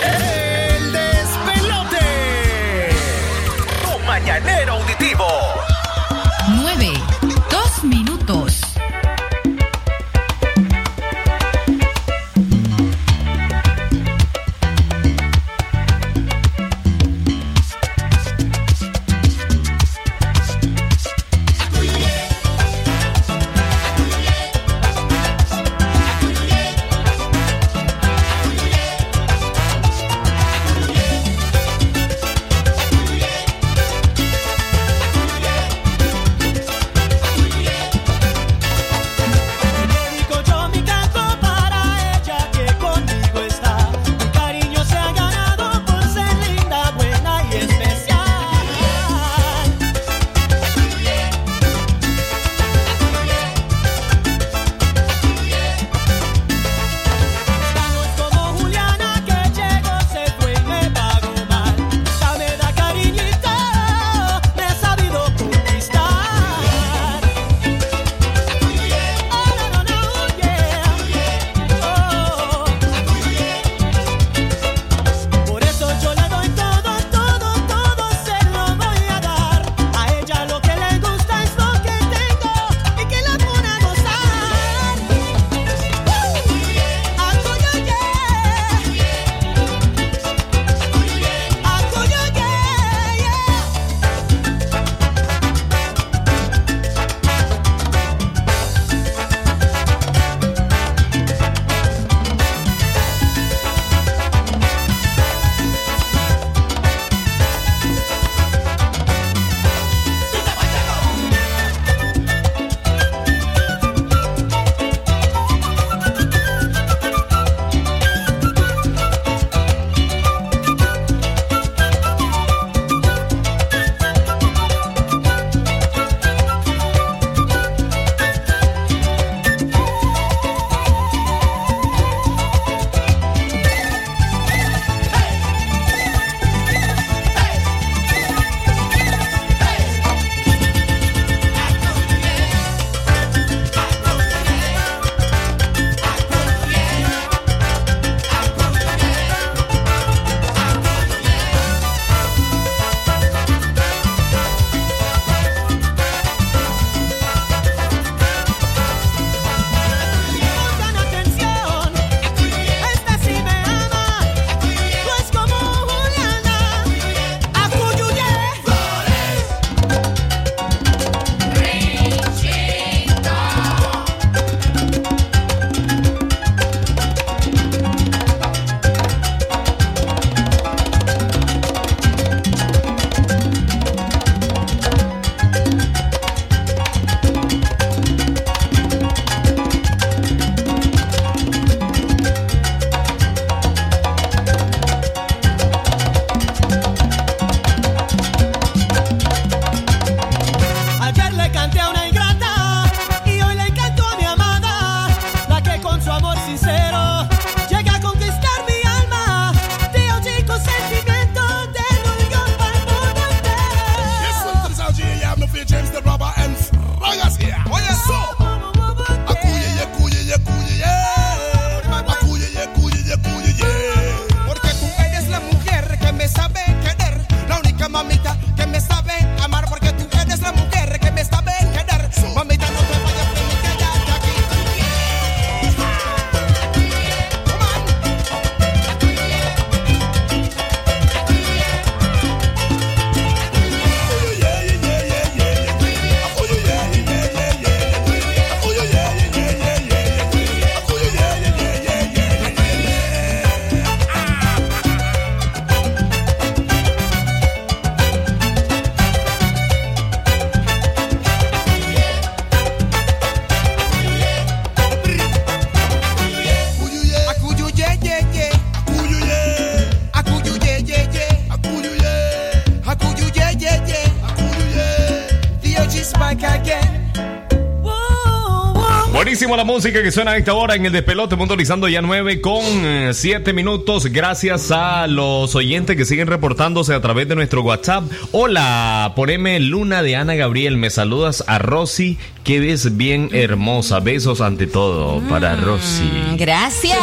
Música que suena a esta hora en el despelote, puntualizando ya 9 con 7 minutos. Gracias a los oyentes que siguen reportándose a través de nuestro WhatsApp. Hola, poneme Luna de Ana Gabriel. Me saludas a Rosy, que ves bien hermosa. Besos ante todo para Rosy. Gracias.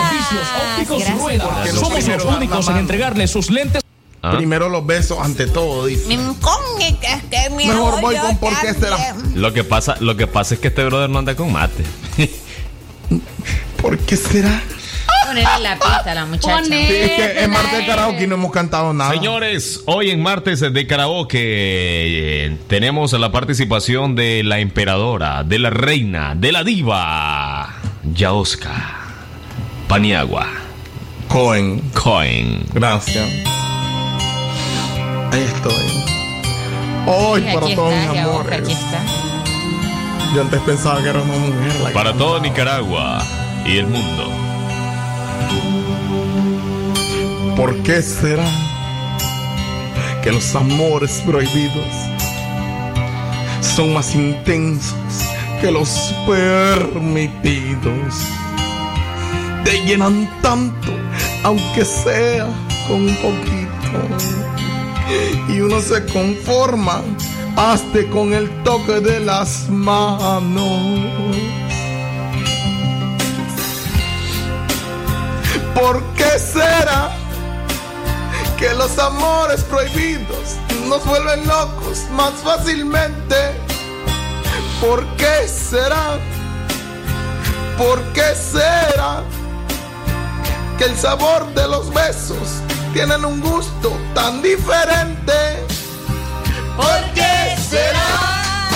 Ópticos Gracias. Rueda. Porque Somos los únicos en entregarle sus lentes. Ah. Primero los besos ante todo, dice. Mejor voy con por qué será. Lo que pasa, lo que pasa es que este brother no anda con mate. ¿Por qué será? Ponerle la pista a la muchacha. Sí, es que en Marte de Karaoke no hemos cantado nada. Señores, hoy en martes de karaoke eh, tenemos la participación de la emperadora, de la reina, de la diva, Yaoska Paniagua. Cohen. Cohen. Gracias. Ahí estoy. Hoy Sí, para aquí todos mis amores. aquí está. Yo antes pensaba que era una mujer. la Para todo cantaba. Nicaragua y el mundo. ¿Por qué será que los amores prohibidos son más intensos que los permitidos? Te llenan tanto, aunque sea con un poquito. Y uno se conforma hasta con el toque de las manos. ¿Por qué será que los amores prohibidos nos vuelven locos más fácilmente? ¿Por qué será? ¿Por qué será que el sabor de los besos tienen un gusto tan diferente? ¿Por qué será?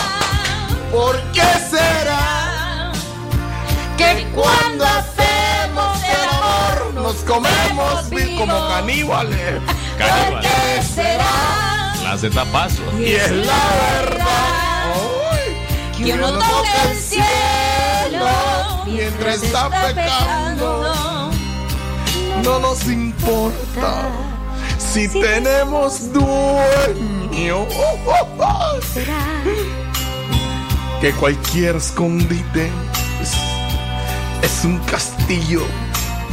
¿Por qué será que cuando hacemos el amor nos comemos como caníbales? ¿Por qué será? La Z paso. Y es la verdad Que uno toca el cielo mientras está pecando. No nos importa si tenemos dueño. Que cualquier escondite es, es un castillo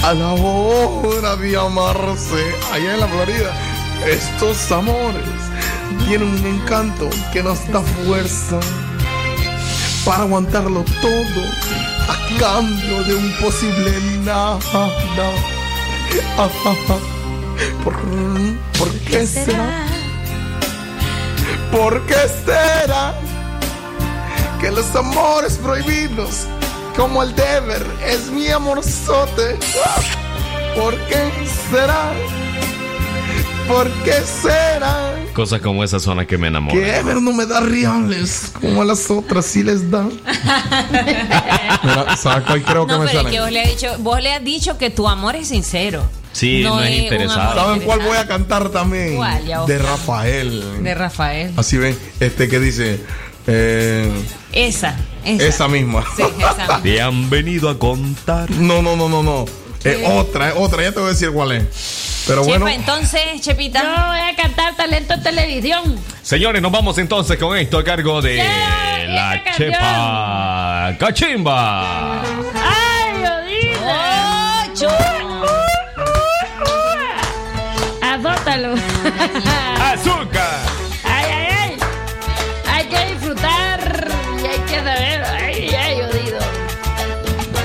a la hora de amarse. Allá en la Florida, estos amores tienen un encanto que nos da fuerza para aguantarlo todo a cambio de un posible nada. ¿Por, por qué será? ¿Por qué será que los amores prohibidos, como el deber, es mi amorzote? ¿Por qué será? ¿Por qué será? Cosas como esas son las que me enamoran. Que Ever no me da reales como a las otras sí les da. Mira, ¿sabes cuál creo que No, me pero es sale? que vos le, has dicho, vos le has dicho que tu amor es sincero. Sí, no, es un interesado. ¿Saben cuál voy a cantar también? ¿Cuál, ya, de? Rafael. De Rafael. Así ven, este que dice. eh, Esa, esa. esa misma. Sí, esa misma. Te han venido a contar. No, no, no, no, no. Es Sí. otra, es otra. Ya te voy a decir cuál es. Pero Chepa, bueno, entonces, Chepita. Yo voy a cantar talento en televisión. Señores, nos vamos entonces con esto a cargo de la. Chepa Cachimba. ¡Azúcar! ¡Ay, ay, ay! Hay que disfrutar y hay que saber. ¡Ay, ay, jodido!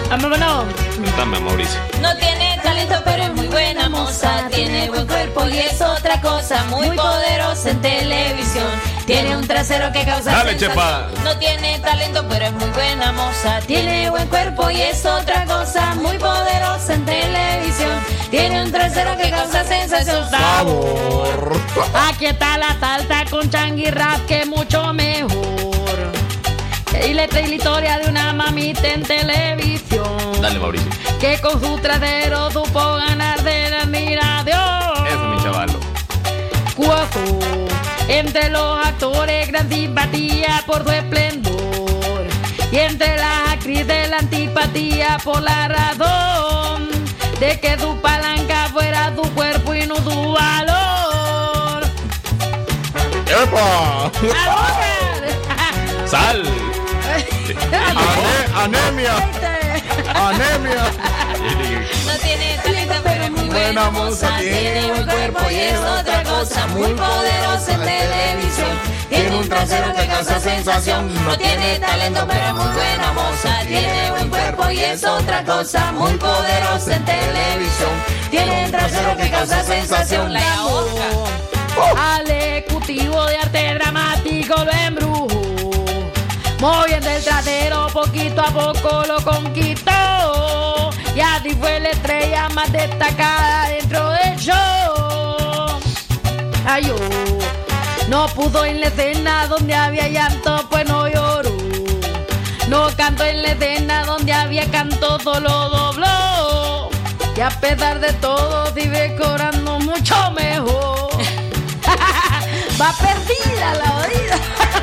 ¡Vámonos! Mauricio. No tiene talento, pero es muy buena moza. Tiene buen cuerpo y es otra cosa. Muy poderosa en televisión tiene un trasero que causa Dale, chepa. No tiene talento, pero es muy buena moza. Tiene buen cuerpo y es otra cosa. Muy poderosa en televisión. Tiene un trasero que causa sensación. Sabor. Aquí está la salsa con changi rap que mucho mejor. Y le trae la historia de una mamita en televisión. Dale, Mauricio. Que con su trasero supo ganar de Entre los actores, gran simpatía por su esplendor. Y entre las actrices, la antipatía por la razón de que su palanca fuera su cuerpo y no su valor. ¡Epa! Sal. Ane- anemia. Anemia. No tiene buena moza. Tiene buen cuerpo y es otra cosa. Muy poderosa en televisión. Tiene un trasero que causa sensación. No tiene talento, pero es muy buena moza. Tiene buen cuerpo y es otra cosa. Muy poderosa en televisión. Tiene un trasero que causa sensación. La hoja. Al ejecutivo de arte dramático lo embrujó. Moviendo el trasero poquito a poco lo conquistó. Estrella más destacada dentro del show. Ay, oh. No pudo en la escena donde había llanto, pues no lloró. No cantó en la escena donde había canto, solo dobló. Y a pesar de todo, sigue cobrando mucho mejor. Va perdida la vida.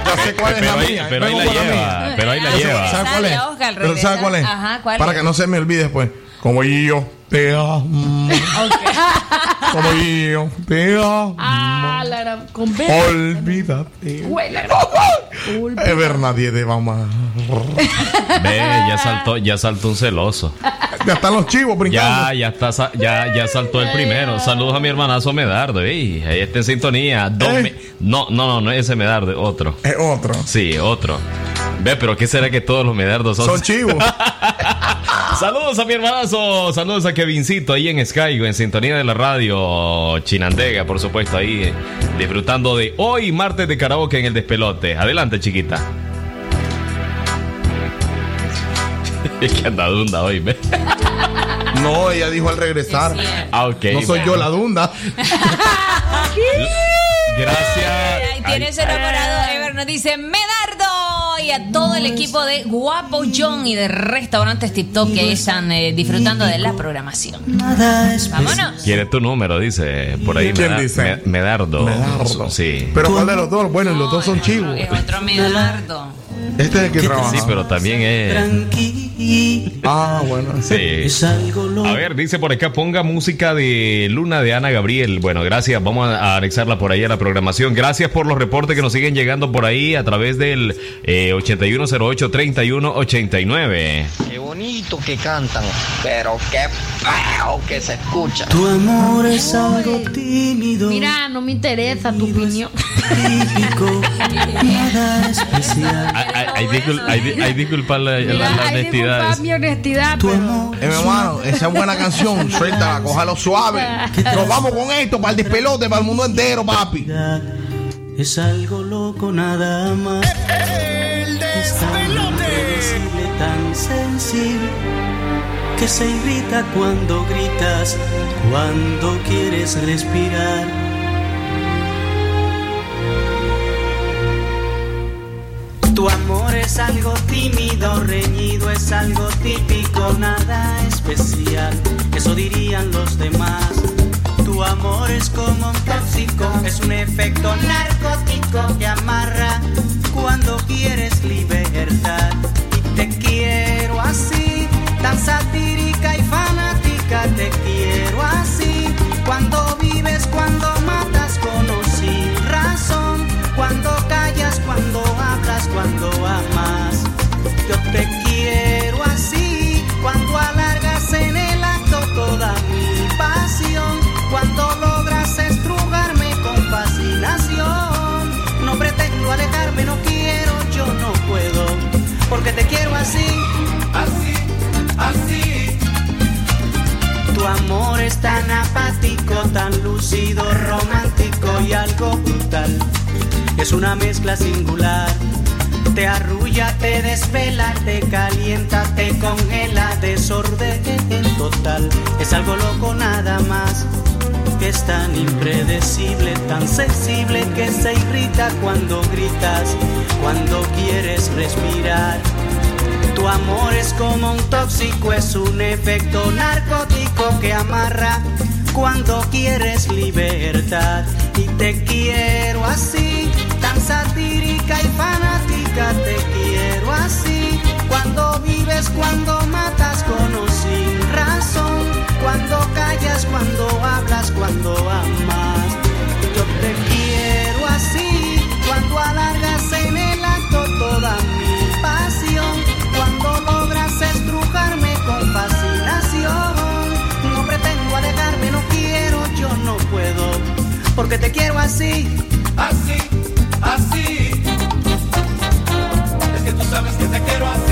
Ya sé cuál es Pero la ahí- mía. pero ahí la lleva, mía. pero ahí la lleva. ¿Sabes cuál es? Dale, Oscar, Pero ¿sabes cuál es? regresa. Ajá, ¿cuál Para es? que no se me olvide después. Como yo te amo. Como yo te amo. Ah, la gran con B. Olvídate. Güey, la gran- Es ver nadie de mamá. Ve, ya saltó, ya saltó un celoso. Ya están los chivos brincando. Ya, ya está, ya, ya saltó el primero. Saludos a mi hermanazo Medardo. Ey, ahí está en sintonía. Dos me- no, no, no, no es ese Medardo, otro. Es otro. Sí, otro. Ve, pero ¿qué será que todos los Medardos son? Son chivos. Saludos a mi hermanazo, saludos a Kevincito ahí en Sky, en sintonía de la radio Chinandega, por supuesto, ahí eh, disfrutando de hoy martes de karaoke en el despelote. Adelante, chiquita. Es que anda dunda hoy, ¿ve? No, ella dijo al regresar. Ah. No soy yo la dunda. Gracias. Ahí tiene ese enamorado. Ever nos dice Medardo y a todo el equipo de Guapo John y de restaurantes Tip Top que están eh, disfrutando de la programación. Vámonos. Quiere tu número, dice por ahí. ¿Quién Meda- dice? Me- Medardo. Medardo. Sí. Pero ¿cuál de los dos? Bueno, los dos son chivos. Es otro Medardo. Este es el que trabaja. Sí, pero también es. Ah, bueno. Sí. A ver, dice por acá, ponga música de Luna de Ana Gabriel. Bueno, gracias. Vamos a anexarla por ahí a la programación. Gracias por los reportes que nos siguen llegando por ahí a través del eh, 8108-3189. Qué bonito que cantan, pero qué feo que se escucha. Tu amor es algo tímido. Mira, no me interesa tu opinión. Nada especial. Ay, ay, ay, discul- ay, di- ay, disculpa la, honestidad. Disculpa mi honestidad, pero... Eh, mi hermano, esa es buena canción. Suéltala, cójalo suave. Nos vamos con esto para el despelote, para el mundo entero, papi. Es algo loco nada más. Es tan impredecible, tan sensible que se irrita cuando gritas, cuando quieres respirar. Tu amor es algo tímido, reñido, es algo típico, nada especial. Eso dirían los demás. Tu amor es como un tóxico, es un efecto narcótico que amarra cuando quieres libertad. Y te quiero así, tan satírica y fanática, te quiero así. Cuando vives, cuando porque te quiero así, así, así. Tu amor es tan apático, tan lucido, romántico y algo brutal. Es una mezcla singular. Te arrulla, te desvela, te calienta, te congela, desorden en total. Es algo loco nada más es tan impredecible, tan sensible que se irrita cuando gritas, cuando quieres respirar. Tu amor es como un tóxico, es un efecto narcótico que amarra cuando quieres libertad. Y te quiero así, tan satírica y fanática, te quiero así. Cuando vives, cuando matas con o sin razón, cuando callas, cuando hablas, cuando amas. Yo te quiero así, cuando alargas en el acto toda mi pasión, cuando logras estrujarme con fascinación. No pretendo alejarme, no quiero, yo no puedo, porque te quiero así, así, así. Es que tú sabes que te quiero así.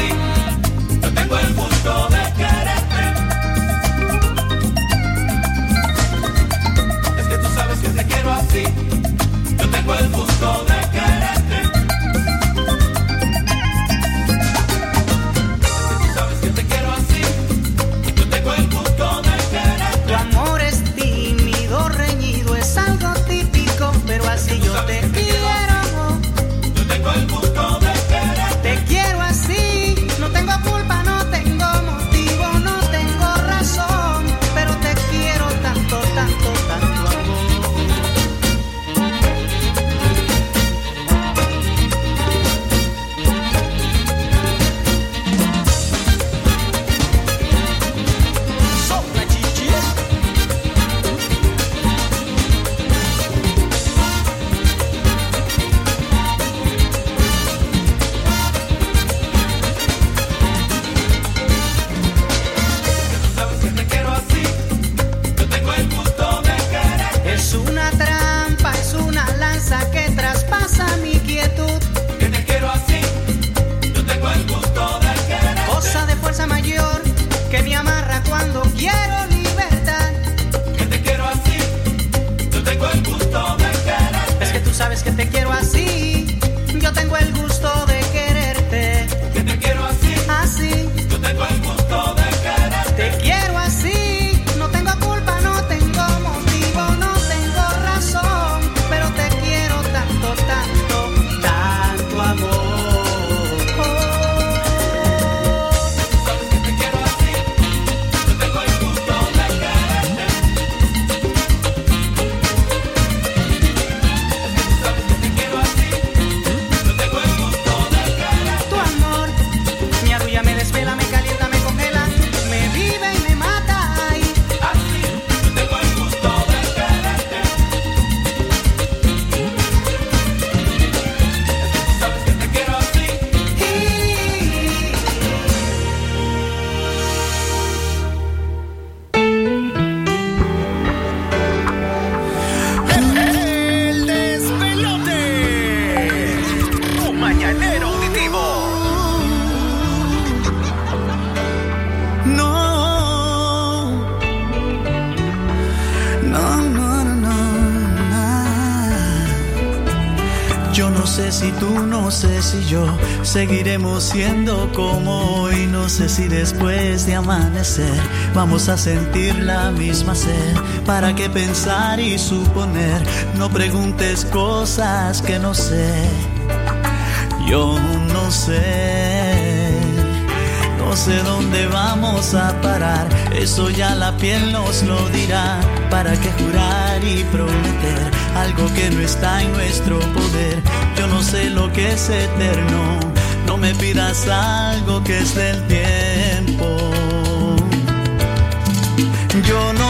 Seguiremos siendo como hoy. No sé si después de amanecer vamos a sentir la misma sed. ¿Para qué pensar y suponer? No preguntes cosas que no sé. Yo no sé. No sé dónde vamos a parar, eso ya la piel nos lo dirá. ¿Para qué jurar y prometer algo que no está en nuestro poder? Yo no sé lo que es eterno, no me pidas algo que es del tiempo. Yo no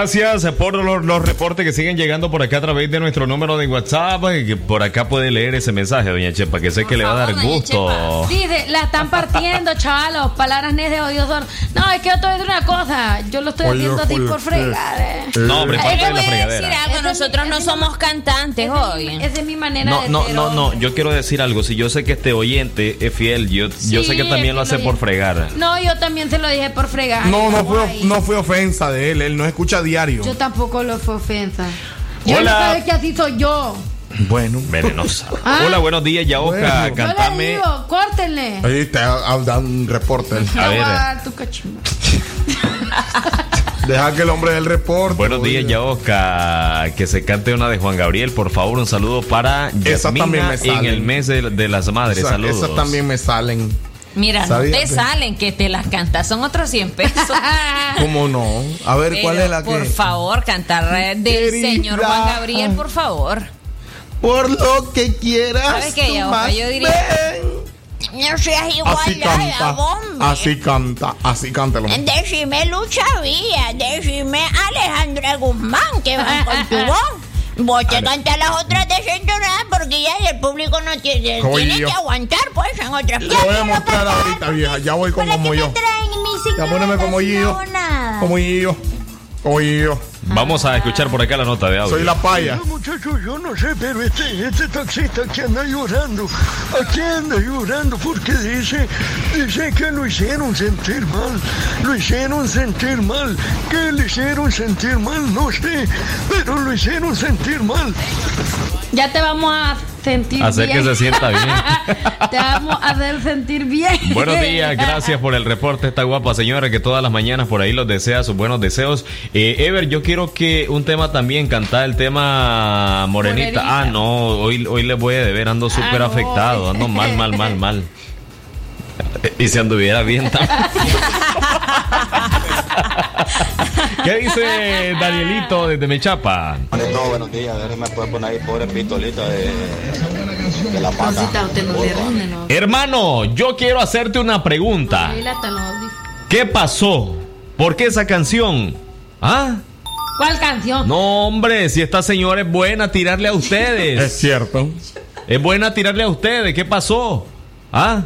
Gracias por los, los reportes que siguen llegando por acá a través de nuestro número de WhatsApp. y que por acá puede leer ese mensaje, doña Chepa, que sé que le va a dar gusto. Sí, de- la están partiendo, chavalos. Palabras de odiosos. No, es que yo te voy a decir una cosa. Yo lo estoy haciendo a ti por fregar. Eh. No, hombre, Es parte que de voy la decir fregadera. algo, nosotros no somos cantantes hoy. Esa es mi manera No, de no, no, no, hombre. yo quiero decir algo. Si yo sé que este oyente es fiel, yo, yo sé que también lo hace por fregar. No, yo también se lo dije por fregar. No, no fue, no fue ofensa de él. Él no escucha diario. Yo tampoco lo fue ofensa. Yo Hola. no sabes que así soy yo. Bueno. Venenosa. Ah. Hola, buenos días, Yaoca. Bueno. Yo le Cántame. digo, córtenle. Ahí te dado un reporte. A ver. a dar tu cachimbo. Deja que el hombre del reporte. Buenos días, Yaoca. Que se cante una de Juan Gabriel, por favor. Un saludo para Esa también Yasmina me salen. en el mes de, de las madres. Esa- Saludos. Esas también me salen. Mira, no te salen que te las cantas, son otros 100 pesos. ¿Cómo no? A ver, ¿cuál es la Por que? favor, cantar del Querida. señor Juan Gabriel, por favor. Por lo que quieras. ¿Sabes qué, Yo diría. No seas igual Así a canta. hombre. Así canta. Así cántalo. Decime Lucha Vía, decime Alejandra Guzmán, que van con tu voz. Vos te cantas las otras desentonadas porque ya el público no tiene, Oye, tiene yo- que aguantar, pues, en otras Te voy a mostrar ahorita, vieja. Ya voy con como yo. Ya poneme como yo. Como yo. Como yo. Vamos a escuchar por acá la nota de audio. Soy la paya. No, muchacho, yo no sé, pero este, este taxista que anda llorando, aquí anda llorando porque dice, dice que lo hicieron sentir mal, lo hicieron sentir mal, que le hicieron sentir mal, no sé, pero lo hicieron sentir mal. Ya te vamos a sentir Hacer bien. que se sienta bien. te vamos a hacer sentir bien. Buenos días, gracias por el reporte, esta guapa señora que todas las mañanas por ahí los desea sus buenos deseos. Eh, Ever, yo quiero que un tema también, cantar el tema Morenita. Morenita. Ah, no, hoy, hoy le voy a deber, ando súper no. afectado, ando mal, mal, mal, mal. Y si anduviera bien también. ¿Qué dice Danielito desde Mechapa? No, buenos días, a ver si me puede poner ahí pobre pistolita de, de la pata. Hermano, yo quiero hacerte una pregunta. ¿Qué pasó? ¿Por qué esa canción? ¿Ah? ¿Cuál canción? No, hombre, si esta señora es buena tirarle a ustedes. Es cierto. Es buena tirarle a ustedes. ¿Qué pasó? ¿Ah?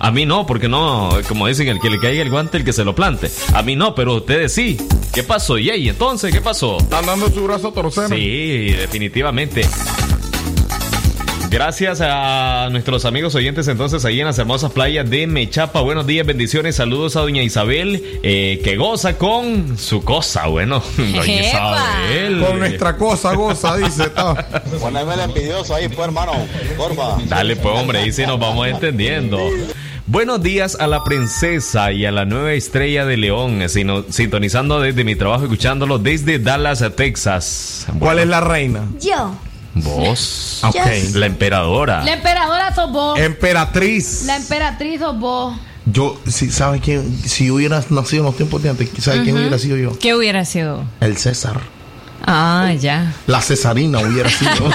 A mí no, porque no, como dicen, el que le caiga el guante, el que se lo plante. A mí no, pero ustedes sí. ¿Qué pasó? ¿Y ahí, entonces qué pasó? Están dando su brazo a torcer. Sí, definitivamente. Gracias a nuestros amigos oyentes entonces ahí en las hermosas playas de Mechapa. Buenos días, bendiciones, saludos a doña Isabel, eh, que goza con su cosa, bueno, doña Isabel. Con nuestra cosa goza, dice. Poneme el envidioso ahí, pues, hermano. Porfa. Dale pues hombre, ahí sí nos vamos entendiendo. Buenos días a la princesa y a la nueva estrella de León, sino- sintonizando desde mi trabajo, escuchándolo desde Dallas, Texas. ¿Cuál es la reina? Yo. Vos. Ok. La emperadora. La emperadora sos vos. Emperatriz. La emperatriz sos vos. Yo, si, ¿sabes quién? Si hubieras nacido en los tiempos de antes, ¿sabes quién hubiera sido yo? ¿Qué hubiera sido? El César. Ah, ya. La Cesarina hubiera sido.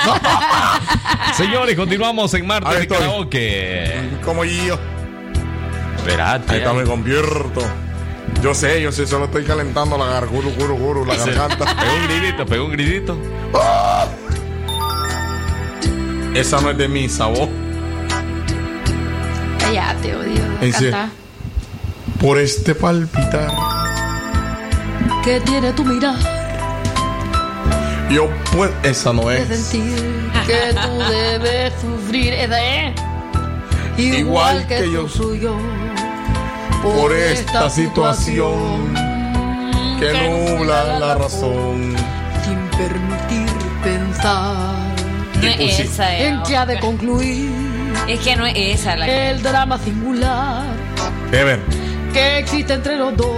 Señores, continuamos en Martes Ahí de. Karaoke. Como yo. Espérate. Ahí está, me convierto. Yo sé, yo sé, solo estoy calentando la garganta, guru, guru, la garganta. Pegó un gritito, pegó un gritito. Esa no es de mi sabor. Cállate, odio. En serio. Canta. Por este palpitar, ¿Qué tiene tu mirar? yo pues. Esa no De es. sentir que tú debes sufrir. Esa es. Igual, Igual que, que yo suyo. Por esta situación que nubla la razón. Sin permitir pensar No es esa, eh. en que ha de concluir Es que no es esa la que. el drama singular Ever. que existe entre los dos.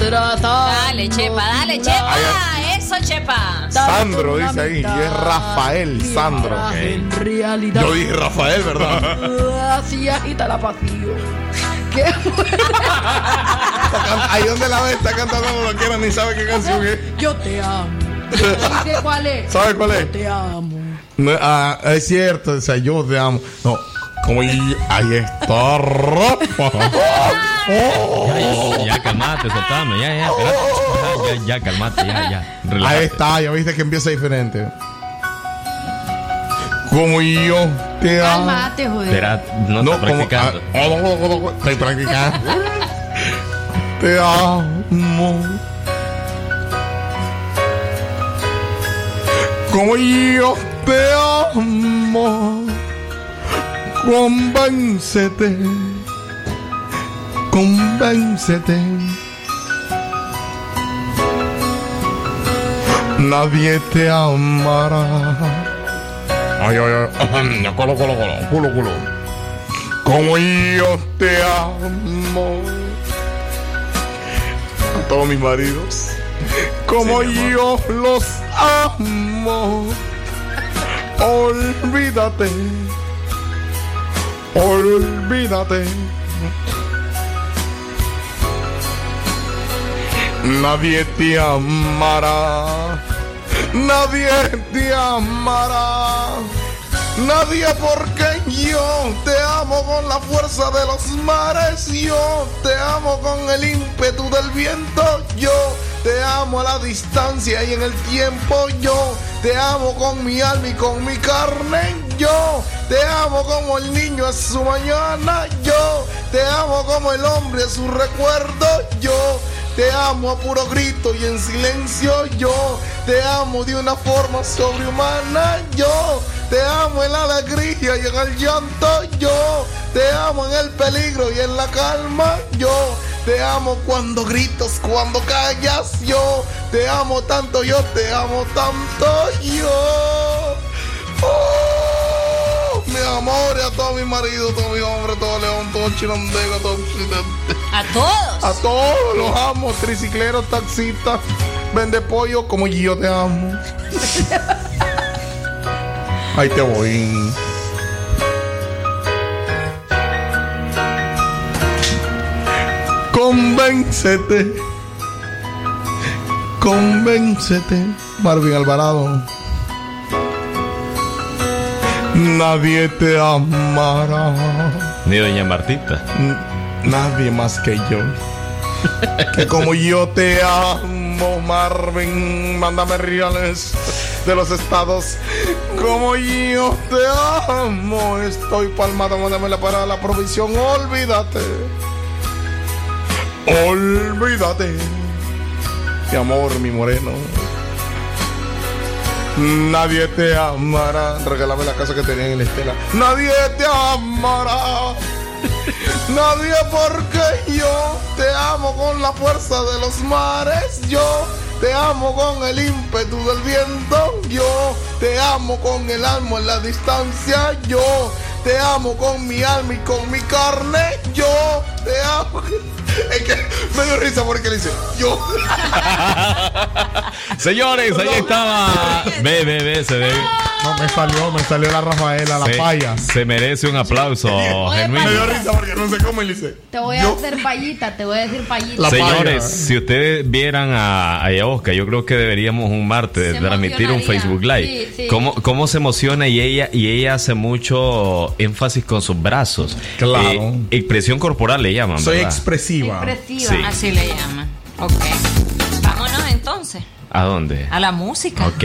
Dale, Chepa, dale, Chepa. Eso, Chepa. Sandro dice ahí, y es Rafael Sandro. En realidad, Yo dije Rafael, ¿verdad? así agita la pasión. Qué Ahí donde la ves, está cantando como lo quieran, ni sabe qué canción es. Yo te amo. Dice cuál es. ¿Sabe cuál es? Yo te amo. No, ah, es cierto, o sea, yo te amo. No, como y- ahí está Rafa. Ya, ya, calmate, soltame, ya, ya, espérate. Ya, ya, ya, calmate, ya, ya. Ahí Relájate. está, ya viste que empieza diferente. Como yo te amo. Cálmate, joder. Espera, no, No, está como- practicando. ah, oh, oh, oh, Estoy practicando. te amo. Como yo te amo. Convéncete. Convéncete. Nadie te amará. Ay, ay, ay. Colo, colo, colo, culo, culo. Como yo te amo. A todos mis maridos. Como yo los amo. Olvídate. Olvídate. Nadie te amará. Nadie te amará. Nadie porque yo te amo con la fuerza de los mares. Yo te amo con el ímpetu del viento. Yo te amo a la distancia y en el tiempo. Yo te amo con mi alma y con mi carne. Yo te amo como el niño a su mañana. Yo te amo como el hombre a su recuerdo. Yo te amo a puro grito y en silencio yo te amo de una forma sobrehumana. Yo te amo en la alegría y en el llanto. Yo te amo en el peligro y en la calma. Yo te amo cuando gritas cuando callas. Yo te amo tanto yo te amo tanto. Yo Oh, mi amor y a todo mi marido todo mi hombre todo león todo chinandega todo occidente A todos. a todos los amo, tricicleros, taxistas, vende pollo como yo te amo. Ahí te voy. Convéncete. Convéncete, Marvin Alvarado. Nadie te amará. Ni doña Martita. Nadie más que yo. que como yo te amo, Marvin, mándame reales de los estados. Como yo te amo, estoy palmada, mándamela para la provisión. Olvídate. Olvídate. Mi amor, mi moreno. Nadie te amará. Regálame la casa que tenía en la estela. Nadie te amará. Nadie porque yo te amo con la fuerza de los mares. Yo te amo con el ímpetu del viento. Yo te amo con el alma en la distancia. Yo te amo con mi alma y con mi carne. Yo te amo. Es que me dio risa porque le dice yo. Señores, ahí estaba. Ve, ve, ve, se ve. No, me salió, me salió la Rafaela, la se, paya. se merece un aplauso genuino. Me dio risa porque no sé cómo le dice. Te voy a hacer payita, te voy a decir payita. Señores, si ustedes vieran a, a Yaosca, yo creo que deberíamos un martes Se transmitir un. Facebook Live. Sí, sí. ¿Cómo, cómo se emociona y ella y ella hace mucho énfasis con sus brazos. Claro. Eh, expresión corporal le llaman. Soy ¿verdad? expresiva. Expresiva. Sí. Así le llaman. Ok. Vámonos entonces ¿A dónde? a la música. Ok.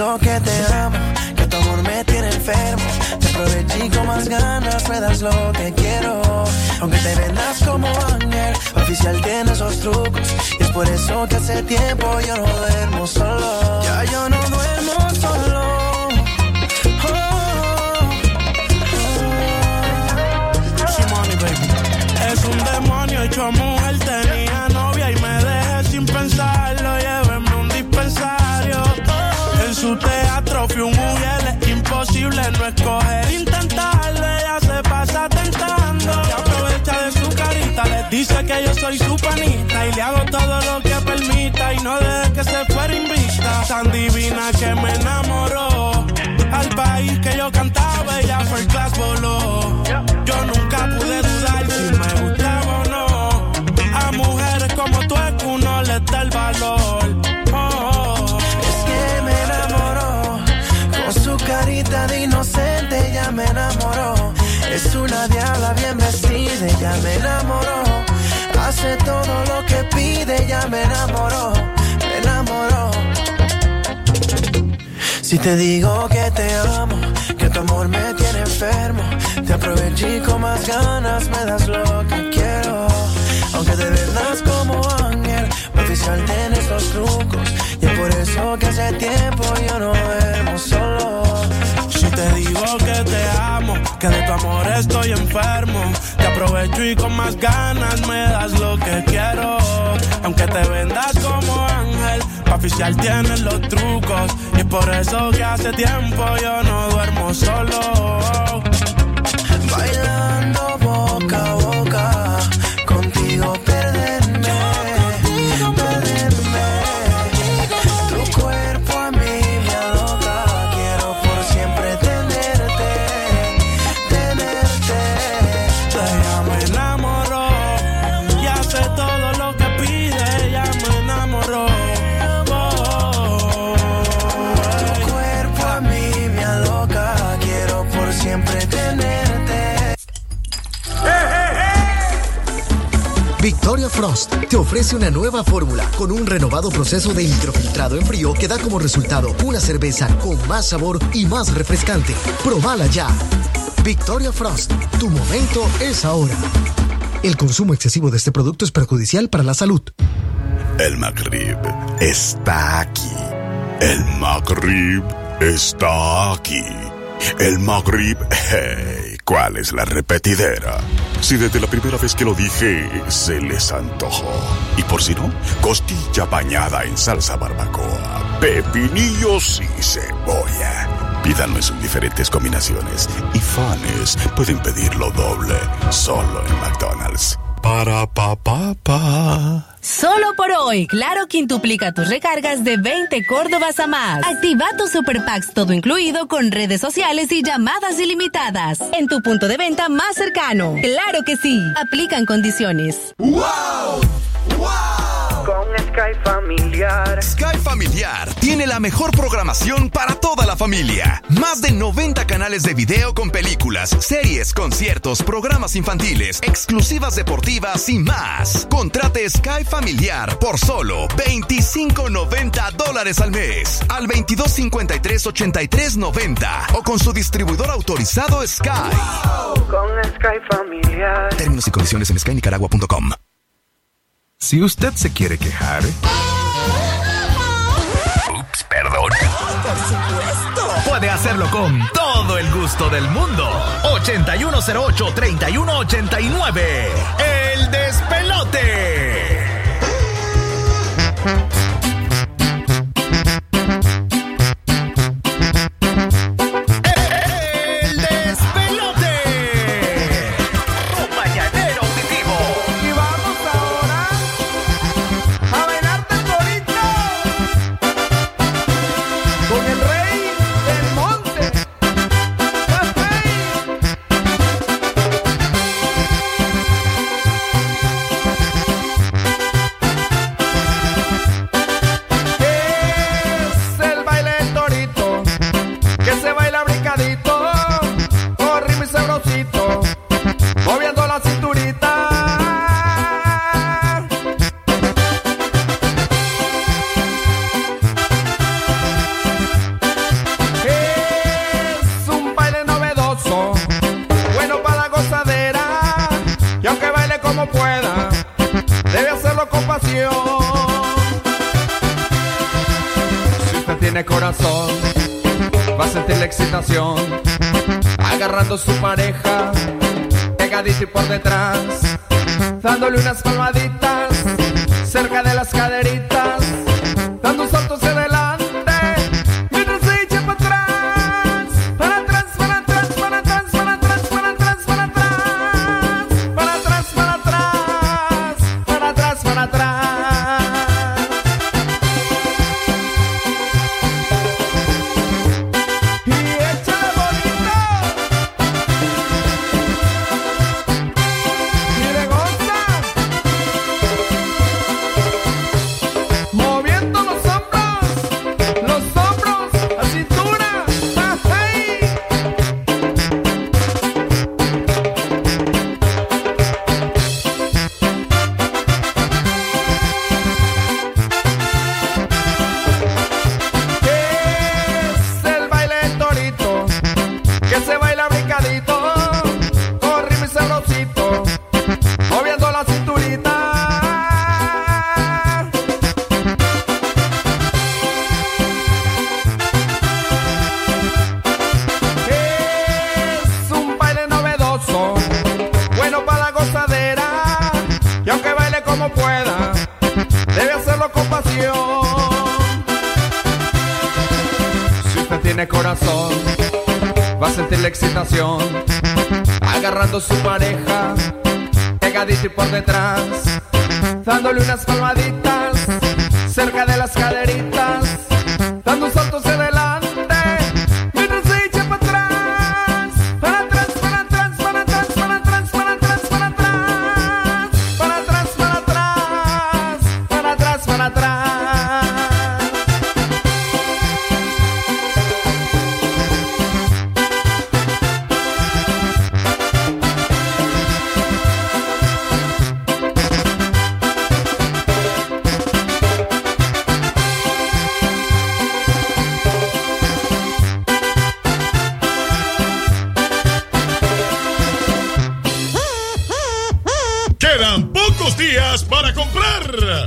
digo que te amo, que tu amor me tiene enfermo, te aproveché con más ganas, me das lo que quiero. Aunque te vendas como ángel, oficial tiene esos trucos. Y es por eso que hace tiempo yo no duermo solo. Ya yo no duermo solo. Simone, baby. Es un demonio hecho mujer, yo soy su panita y le hago todo lo que permita y no deje que se fuera invista. Tan divina que me enamoró. Al país que yo cantaba, ella fue el class voló. Yo nunca pude dudar si me gustaba o no. A mujeres como tú es que uno les da el valor. Oh, Es que me enamoró, con su carita de inocente ya me enamoró. Es una diabla bien vestida, ya me enamoró. Hace todo lo que pide, ya me enamoró, me enamoró. Si te digo que te amo, que tu amor me tiene enfermo, te aproveché con más ganas, me das lo que quiero. Aunque te vendas como ángel, oficial tienes los trucos, y es por eso que hace tiempo yo no duermo solo. Te digo que te amo, que de tu amor estoy enfermo, te aprovecho y con más ganas me das lo que quiero. Aunque te vendas como ángel, pa' oficial tienes los trucos, y es por eso que hace tiempo yo no duermo solo. Victoria Frost te ofrece una nueva fórmula con un renovado proceso de microfiltrado en frío que da como resultado una cerveza con más sabor y más refrescante. Probala ya. Victoria Frost, tu momento es ahora. El consumo excesivo de este producto es perjudicial para la salud. El McRib está aquí. El McRib está aquí. El McRib, hey, ¿cuál es la repetidera? Si desde la primera vez que lo dije se les antojó. Y por si no, costilla bañada en salsa barbacoa, pepinillos y cebolla. Pídanlo en sus diferentes combinaciones y fans pueden pedirlo doble solo en McDonald's. Para pa pa pa. Solo por hoy, Claro quintuplica tus recargas de 20 Córdobas a más. Activa tu Super Packs todo incluido con redes sociales y llamadas ilimitadas. En tu punto de venta más cercano. Claro que sí. Aplican condiciones. ¡Wow! Con Sky Familiar. Sky Familiar tiene la mejor programación para toda la familia. Más de 90 canales de video con películas, series, conciertos, programas infantiles, exclusivas deportivas y más. Contrate Sky Familiar por solo 25.90 dólares al mes. Al 2253-8390 o con su distribuidor autorizado Sky. Con Sky Familiar. Términos y condiciones en skynicaragua.com. Si usted se quiere quejar. Ups, perdón. Por supuesto. Puede hacerlo con todo el gusto del mundo. 8108-3189. El despelote.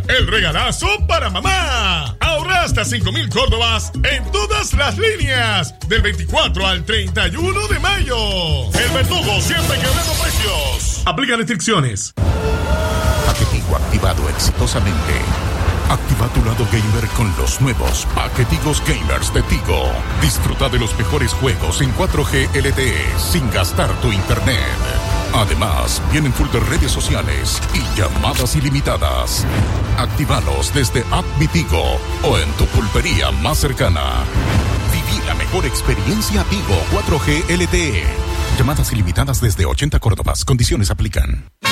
El regalazo para mamá. Ahorra hasta 5 mil córdobas en todas las líneas. Del 24 al 31 de mayo. El verdugo siempre quebrando precios. Aplica restricciones. Paquetigo activado exitosamente. Activa tu lado gamer con los nuevos paquetigos gamers de Tigo. Disfruta de los mejores juegos en 4G LTE sin gastar tu internet. Además, vienen full de redes sociales y llamadas ilimitadas. Actívalos desde App o en tu pulpería más cercana. Viví la mejor experiencia Tigo 4G LTE. Llamadas ilimitadas desde 80 Córdobas. Condiciones aplican.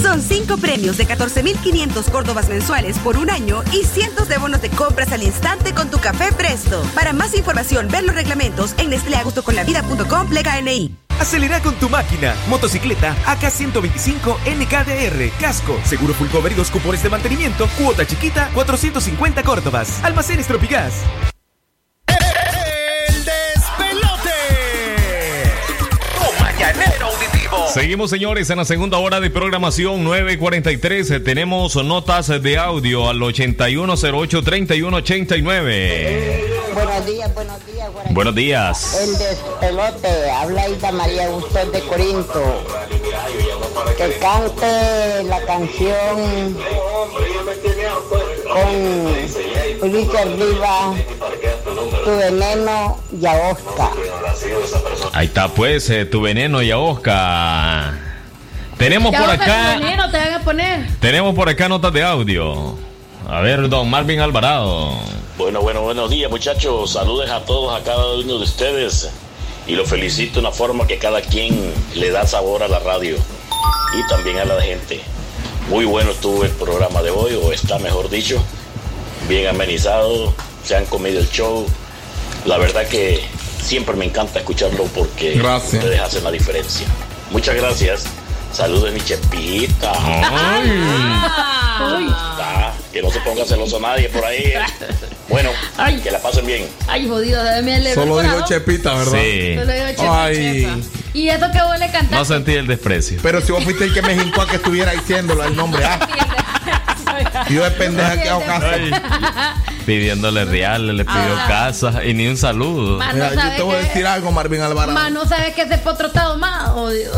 Son cinco premios de 14.500 córdobas mensuales por un año y cientos de bonos de compras al instante con tu café Presto. Para más información, ver los reglamentos en nestleagustoconlavida.com plega NI. Acelera con tu máquina. Motocicleta AK125 NKDR. Casco. Seguro full cover y dos cupones de mantenimiento. Cuota chiquita 450 Córdobas. Almacenes Tropigás. Seguimos, señores, en la segunda hora de programación 943. Eh, Tenemos notas de audio al 8108-3189. Buenos días, buenos días. Buenos días. El despelote, habla Ida María Gustavo de Corinto. Que cante la canción con Richard Riva, Tu Veneno y a Oscar. Ahí está, pues, eh, tu veneno y a Oscar. Tenemos Ya por acá. veneno, te van a poner. Tenemos por acá notas de audio. A ver, don Marvin Alvarado. Bueno, bueno, buenos días muchachos. Saludos a todos, a cada uno de ustedes. Y los felicito de una forma que cada quien le da sabor a la radio. Y también a la gente. Muy bueno estuvo el programa de hoy, o está mejor dicho. Bien amenizado. Se han comido el show. La verdad que siempre me encanta escucharlo porque Gracias. ustedes hacen la diferencia. Muchas gracias. Saludos mi chepita. Ah, que no se ponga celoso nadie por ahí. eh. Bueno, que la pasen bien. Ay, jodido, me le Solo dijo corazón. Chepita, ¿verdad? Sí. Solo digo chepa, Ay. Y eso que vos le cantaste. No sentí el desprecio. Pero si vos fuiste el que me jincó a que estuviera diciéndolo el nombre. Ah, yo de pendeja que hago caso. Pidiéndole reales, le pidió casa y ni un saludo. Mano, Mira, yo ¿sabe te voy a decir algo, Marvin Alvarado. No sabes que ese potro está domado. Dios.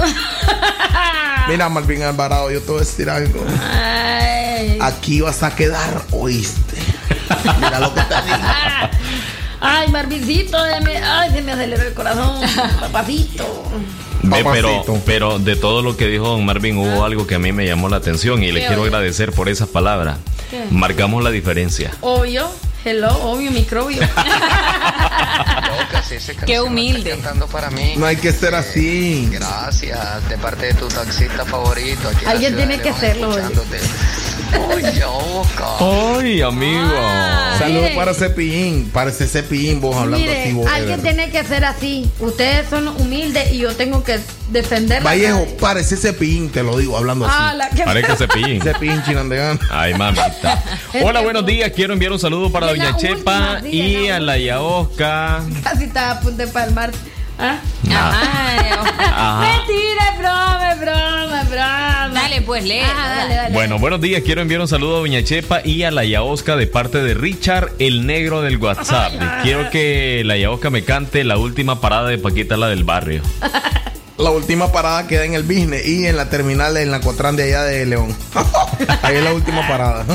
Mira, Marvin Alvarado, yo te voy a decir algo. Ay. Aquí vas a quedar, oíste. Mira lo que te digo. Ay, Marvincito, ay, se me aceleró el corazón, papacito. Ve, pero, pero de todo lo que dijo don Marvin hubo Ah. algo que a mí me llamó la atención y le ¿Qué, quiero oye? agradecer por esas palabras. ¿Qué? Marcamos la diferencia. Obvio, hello, obvio, microbio. Qué humilde. Cantando para mí. No hay que ser así. Gracias, de parte de tu taxista favorito. Aquí Alguien tiene que hacerlo, oye. escuchándote. Oye, Oscar. ¡Ay, amigo! Saludos mire. para Cepillín. Parece Cepillín vos hablando Mire, así, vos. alguien Ever. tiene que ser así. Ustedes son humildes y yo tengo que defender Vallejo, parece Cepillín, te lo digo, hablando Ah, así. Parece cepillín. Cepillín chinandegán. Ay, mamita. Hola, buenos días. Quiero enviar un saludo para Doña Chepa última, y a la Yaosca. Casi estaba a punto de palmar. ¿Ah? Ajá. Mentira, es broma, es broma, es broma. Dale, pues, lee. Ah, dale, dale. Bueno, buenos días. Quiero enviar un saludo a Doña Chepa y a la Yaosca de parte de Richard, el negro del WhatsApp. Quiero que la Yaosca me cante la última parada de Paquita, la del barrio. La última parada queda en el business y en la terminal en la Cotrán de allá de León. Ahí es la última parada.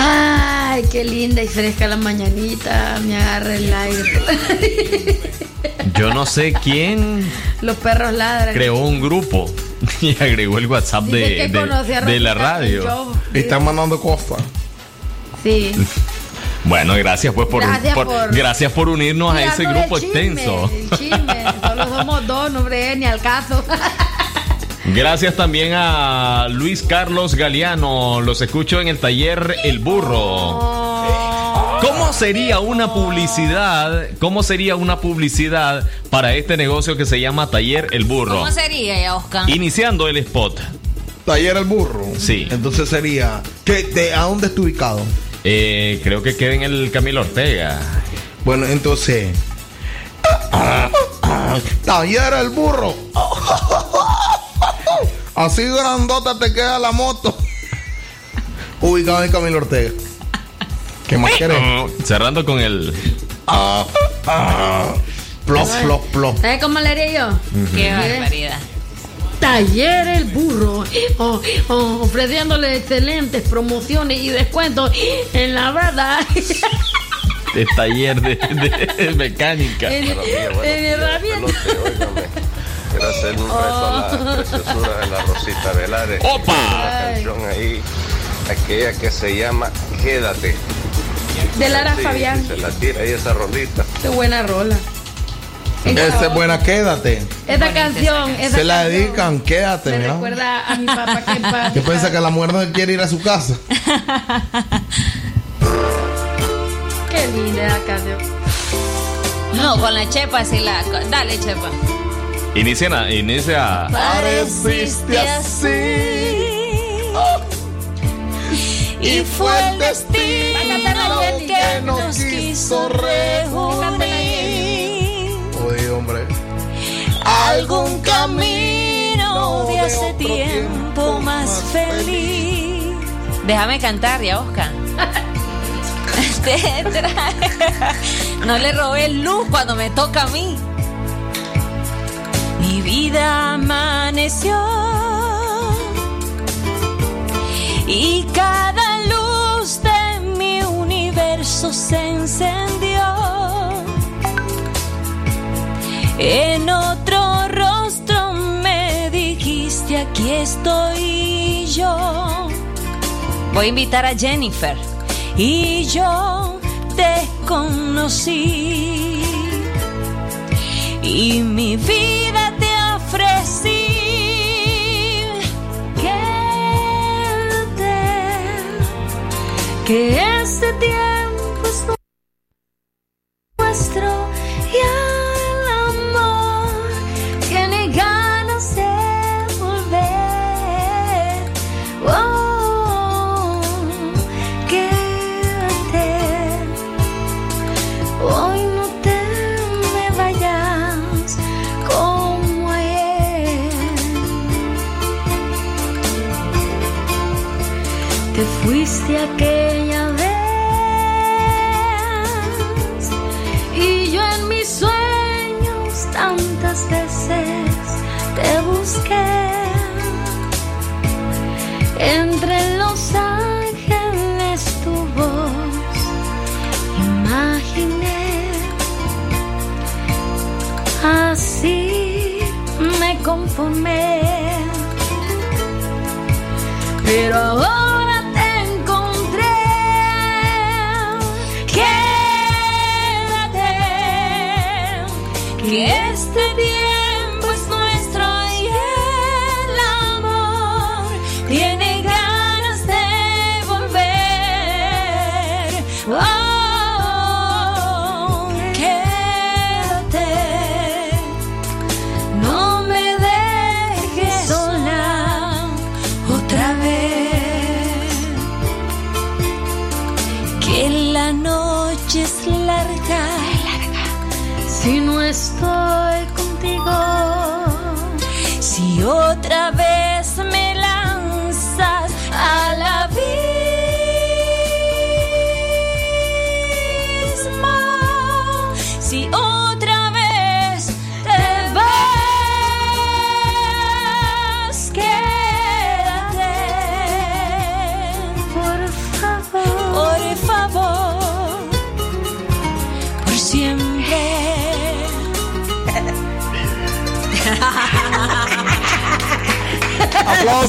Ay, qué linda y fresca la mañanita. Me agarra el aire. Yo no sé quién Los perros ladran. creó un grupo y agregó el WhatsApp de, de- la radio. Show. Están mandando cosas. Sí. Bueno, gracias pues por, Gracias por- por- gracias por unirnos a ese grupo el chisme, extenso. el chisme. Solo somos dos, no hombre, ni al caso. Gracias también a Luis Carlos Galeano. Los escucho en el taller El Burro. ¿Cómo sería una publicidad? ¿Cómo sería una publicidad para este negocio que se llama Taller El Burro? ¿Cómo sería, ya, Oscar? Iniciando el spot. Taller El Burro. Sí. Entonces sería. ¿qué, de, ¿A dónde está ubicado? Eh, creo que queda en el Camilo Ortega. Bueno, entonces. ah, Taller El Burro. Así grandota te queda la moto. Ubicado en Camilo Ortega. ¿Qué más querés? Cerrando con el. Ah, ah, plop, plop, plop. ¿Sabes cómo le haría yo? Qué barbaridad. Taller El Burro, oh, oh, ofreciéndole excelentes promociones y descuentos en la verdad. de taller de, de mecánica. En- en herramientas. Quiero hacer un rezo a la preciosura de la Rosita Velares. ¡Opa! Una canción ahí, aquella que se llama Quédate. De Lara Sí, Fabián. Se la tira ahí esa rolita. Qué buena rola. Esa es buena, quédate. Esta canción, esa Se la canción dedican, quédate, me mira. recuerda a mi papá que paz ¿Qué piensa que la mujer no quiere ir a su casa? Qué linda canción. No, con la chepa sí la. Dale, chepa. Inicia, inicia. Pareciste así. Y fue el destino que nos quiso reunir. Oye, hombre. Algún camino de hace tiempo más feliz. Déjame cantar ya, Oscar. Te trae- No le robé luz cuando me toca a mí. Mi vida amaneció y cada luz de mi universo se encendió. En otro rostro me dijiste aquí estoy yo. Voy a invitar a Jennifer y yo te conocí y mi vida que me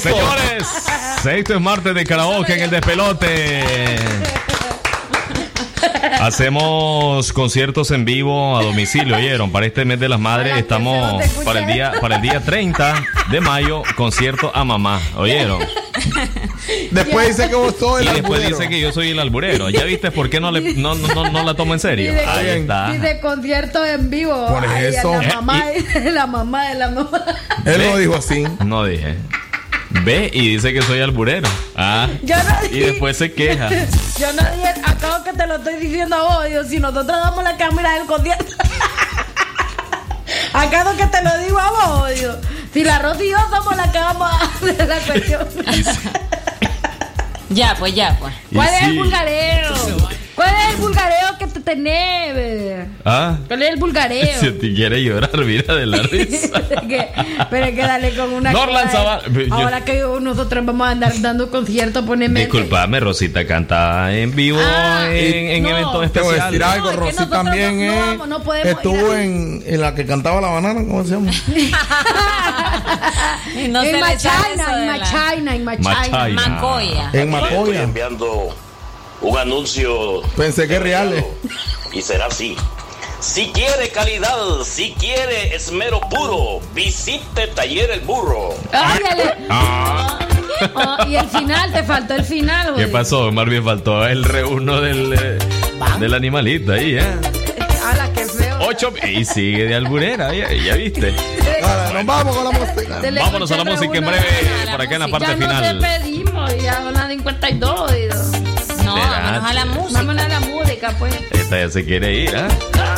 Señores, esto es martes de karaoke en el despelote. Hacemos conciertos en vivo a domicilio, oyeron. Para este mes de las madres estamos para el día para el día 30 de mayo concierto a mamá, oyeron. Después dice que vos sos Y el después alburero. dice que yo soy el alburero. ¿Ya viste por qué no le no, no, no- no la tomo en serio? Dice- Ahí está. Dice concierto en vivo. Por Ay, eso. La Eh, mamá, de la mamá de la mamá. Él lo dijo así. No dije. Ve y dice que soy alburero. Ah. Yo no Y dije. después se queja. Yo no dije, acabo que te lo estoy diciendo a vos. Digo, si nosotros damos la cámara del concierto. Acabo que te lo digo a vos. Digo, si la Rosy y yo somos la que vamos a hacer la cuestión. Ya, pues, ya, pues. ¿Cuál es el sí. vulgareo? ¿Cuál es el vulgareo que te tenés? Ah. ¿Cuál es el vulgareo? Si te quiere llorar, mira de la risa. Que- pero hay que darle con una. Norlan Zavala- Ahora que nosotros vamos a andar dando conciertos, poneme. Disculpame, Rosita canta en vivo Ah, en, en no. eventos Te voy a especiales. decir algo, No, es Rosy también no eh, vamos, no podemos estuvo en, en la que cantaba la banana, ¿cómo se llama? En de en Machina, en Machina. Machaina. Macoya. En Estoy Macoya. enviando un anuncio Pensé que reales. y será así. Si quiere calidad, si quiere esmero puro, visite Taller El Burro. Ah. Oh, y el final, te faltó el final, ¿Qué güey. pasó? Más bien faltó el reuno del, eh, del animalito ahí, ¿eh? Ala, qué feo. Ocho y sigue de alburera, ya, ya viste. Ahora, nos vamos con la música. Vámonos a la música en breve, por acá en la parte ya final. nos despedimos, ya son las 52. No, vámonos a la música. Vámonos a la música, pues. Esta ya se quiere ir, ¿ah? Ah,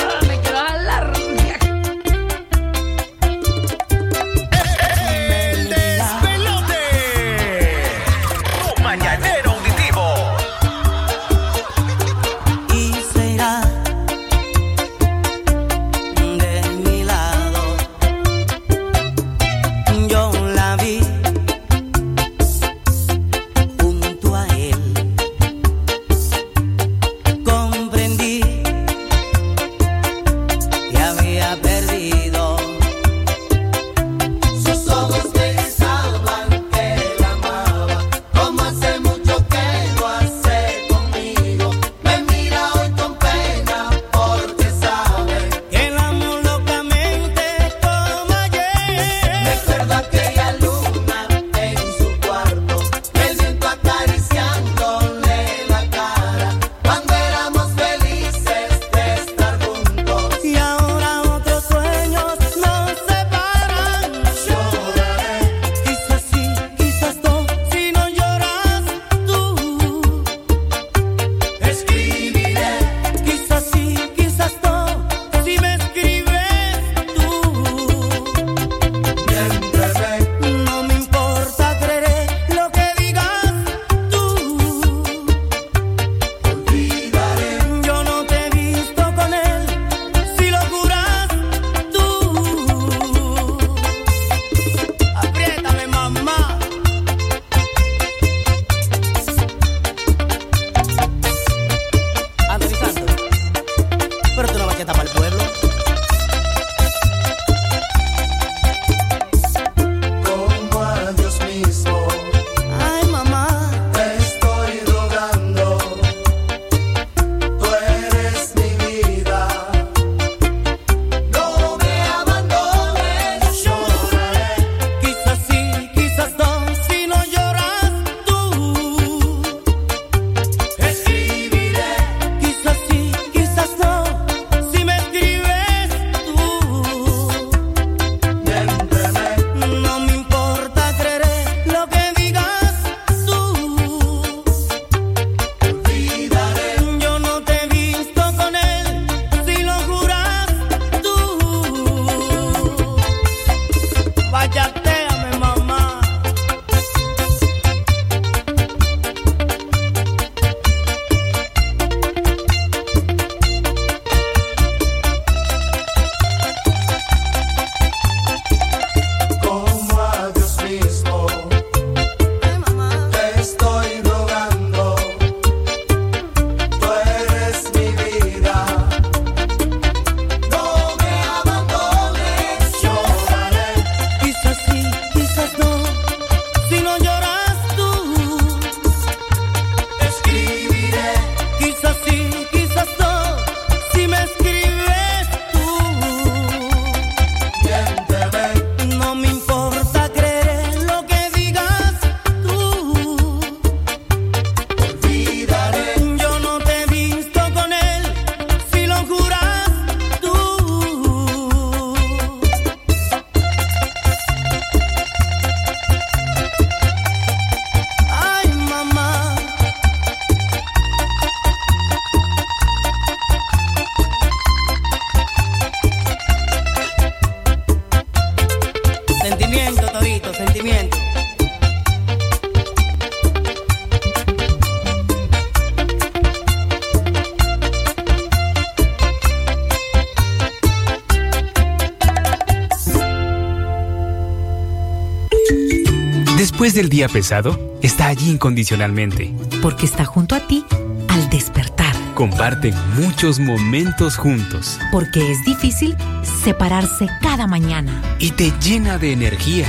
día pesado, está allí incondicionalmente. Porque está junto a ti al despertar. Comparten muchos momentos juntos. Porque es difícil separarse cada mañana. Y te llena de energía.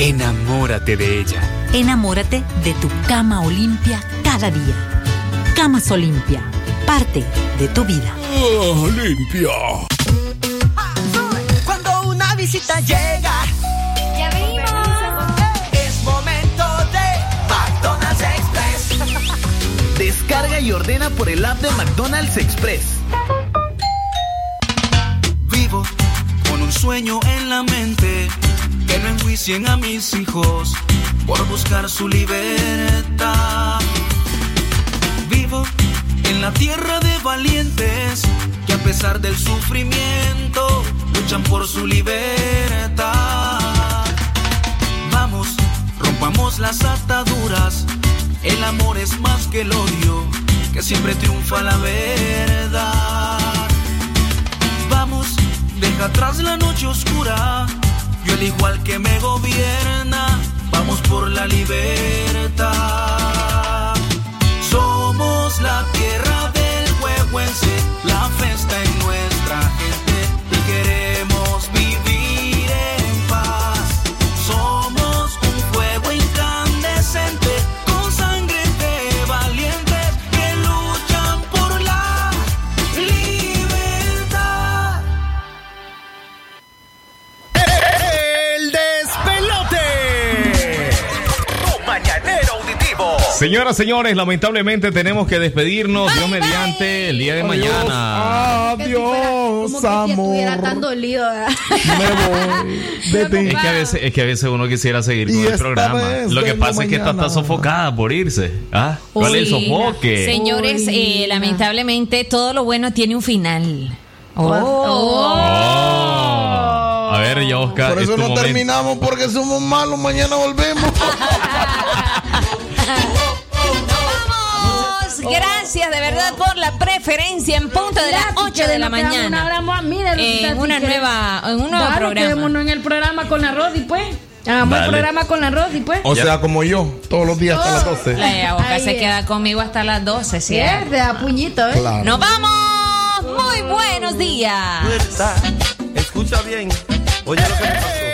Enamórate de ella. Enamórate de tu cama Olimpia cada día. Camas Olimpia, parte de tu vida. limpia. Cuando una visita llega, Y ordena por el app de McDonald's Express. Vivo con un sueño en la mente que no enjuicien a mis hijos por buscar su libertad. Vivo en la tierra de valientes que a pesar del sufrimiento luchan por su libertad. Vamos, rompamos las ataduras. El amor es más que el odio, que siempre triunfa la verdad. Vamos, deja atrás la noche oscura. Yo al igual que me gobierna, vamos por la libertad. Señoras, señores, lamentablemente tenemos que despedirnos. Dios mediante el día de mañana. Adiós, Como que si estuviera tan dolido. ¿verdad? Es que, a veces, es que a veces uno quisiera seguir con Y el programa. vez Lo que pasa es que esta está sofocada por irse. ¿Ah? ¿Cuál es el Uy, sofoque? Señores, eh, lamentablemente todo lo bueno tiene un final. Oh. Oh. A ver, ya Oscar, Por es eso tu no momento. terminamos porque somos malos. Mañana volvemos. gracias de verdad por la preferencia en punto de las 8 de la mañana. En una nueva, en un nuevo programa. Quedémonos en el programa con la Rodi, pues. Hagamos el programa con la Rodi, pues. O sea, como yo, todos los días hasta las 12. La boca se queda conmigo hasta las 12, Sí, ¿cierto? te da puñito, ¿eh? Claro. ¡Nos vamos! Muy buenos días. Escucha bien. Oye lo que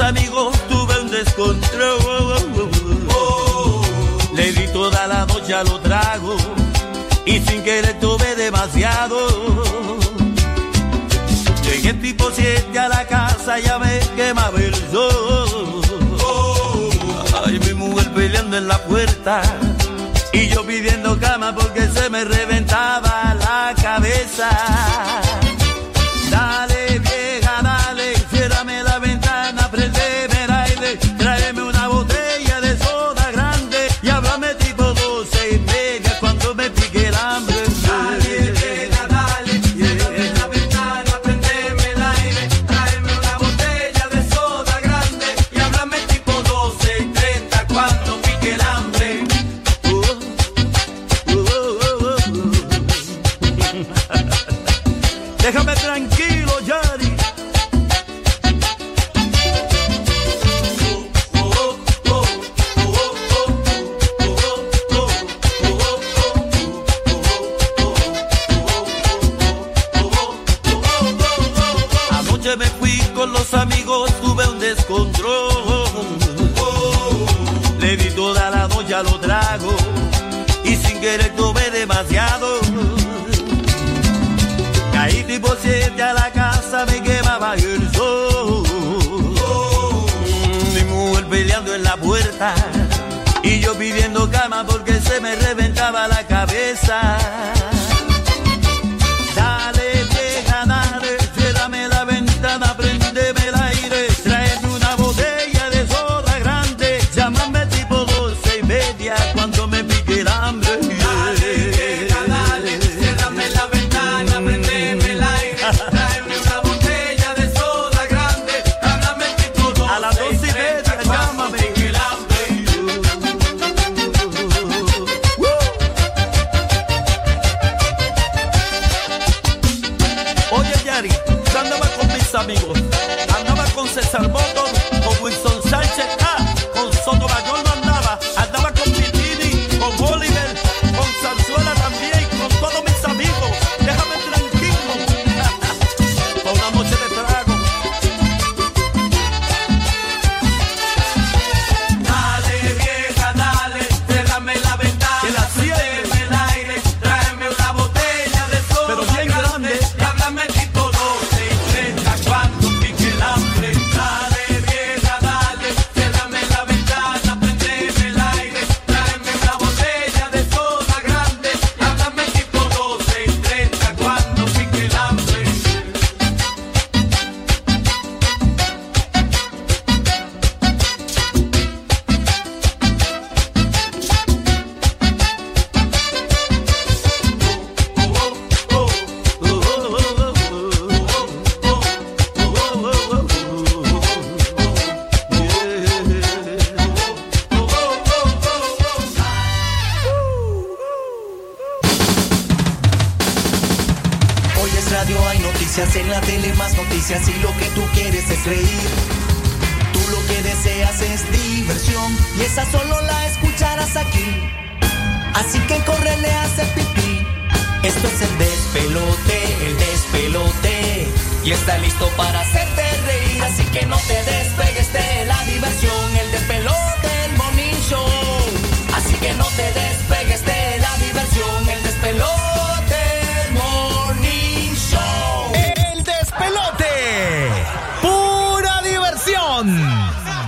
amigos, tuve un descontrol. Le di toda la noche a los tragos y sin querer tuve demasiado. Llegué tipo 7 a la casa, ya me quemaba el sol. Ay, mi mujer peleando en la puerta y yo pidiendo cama porque se me reventaba la cabeza.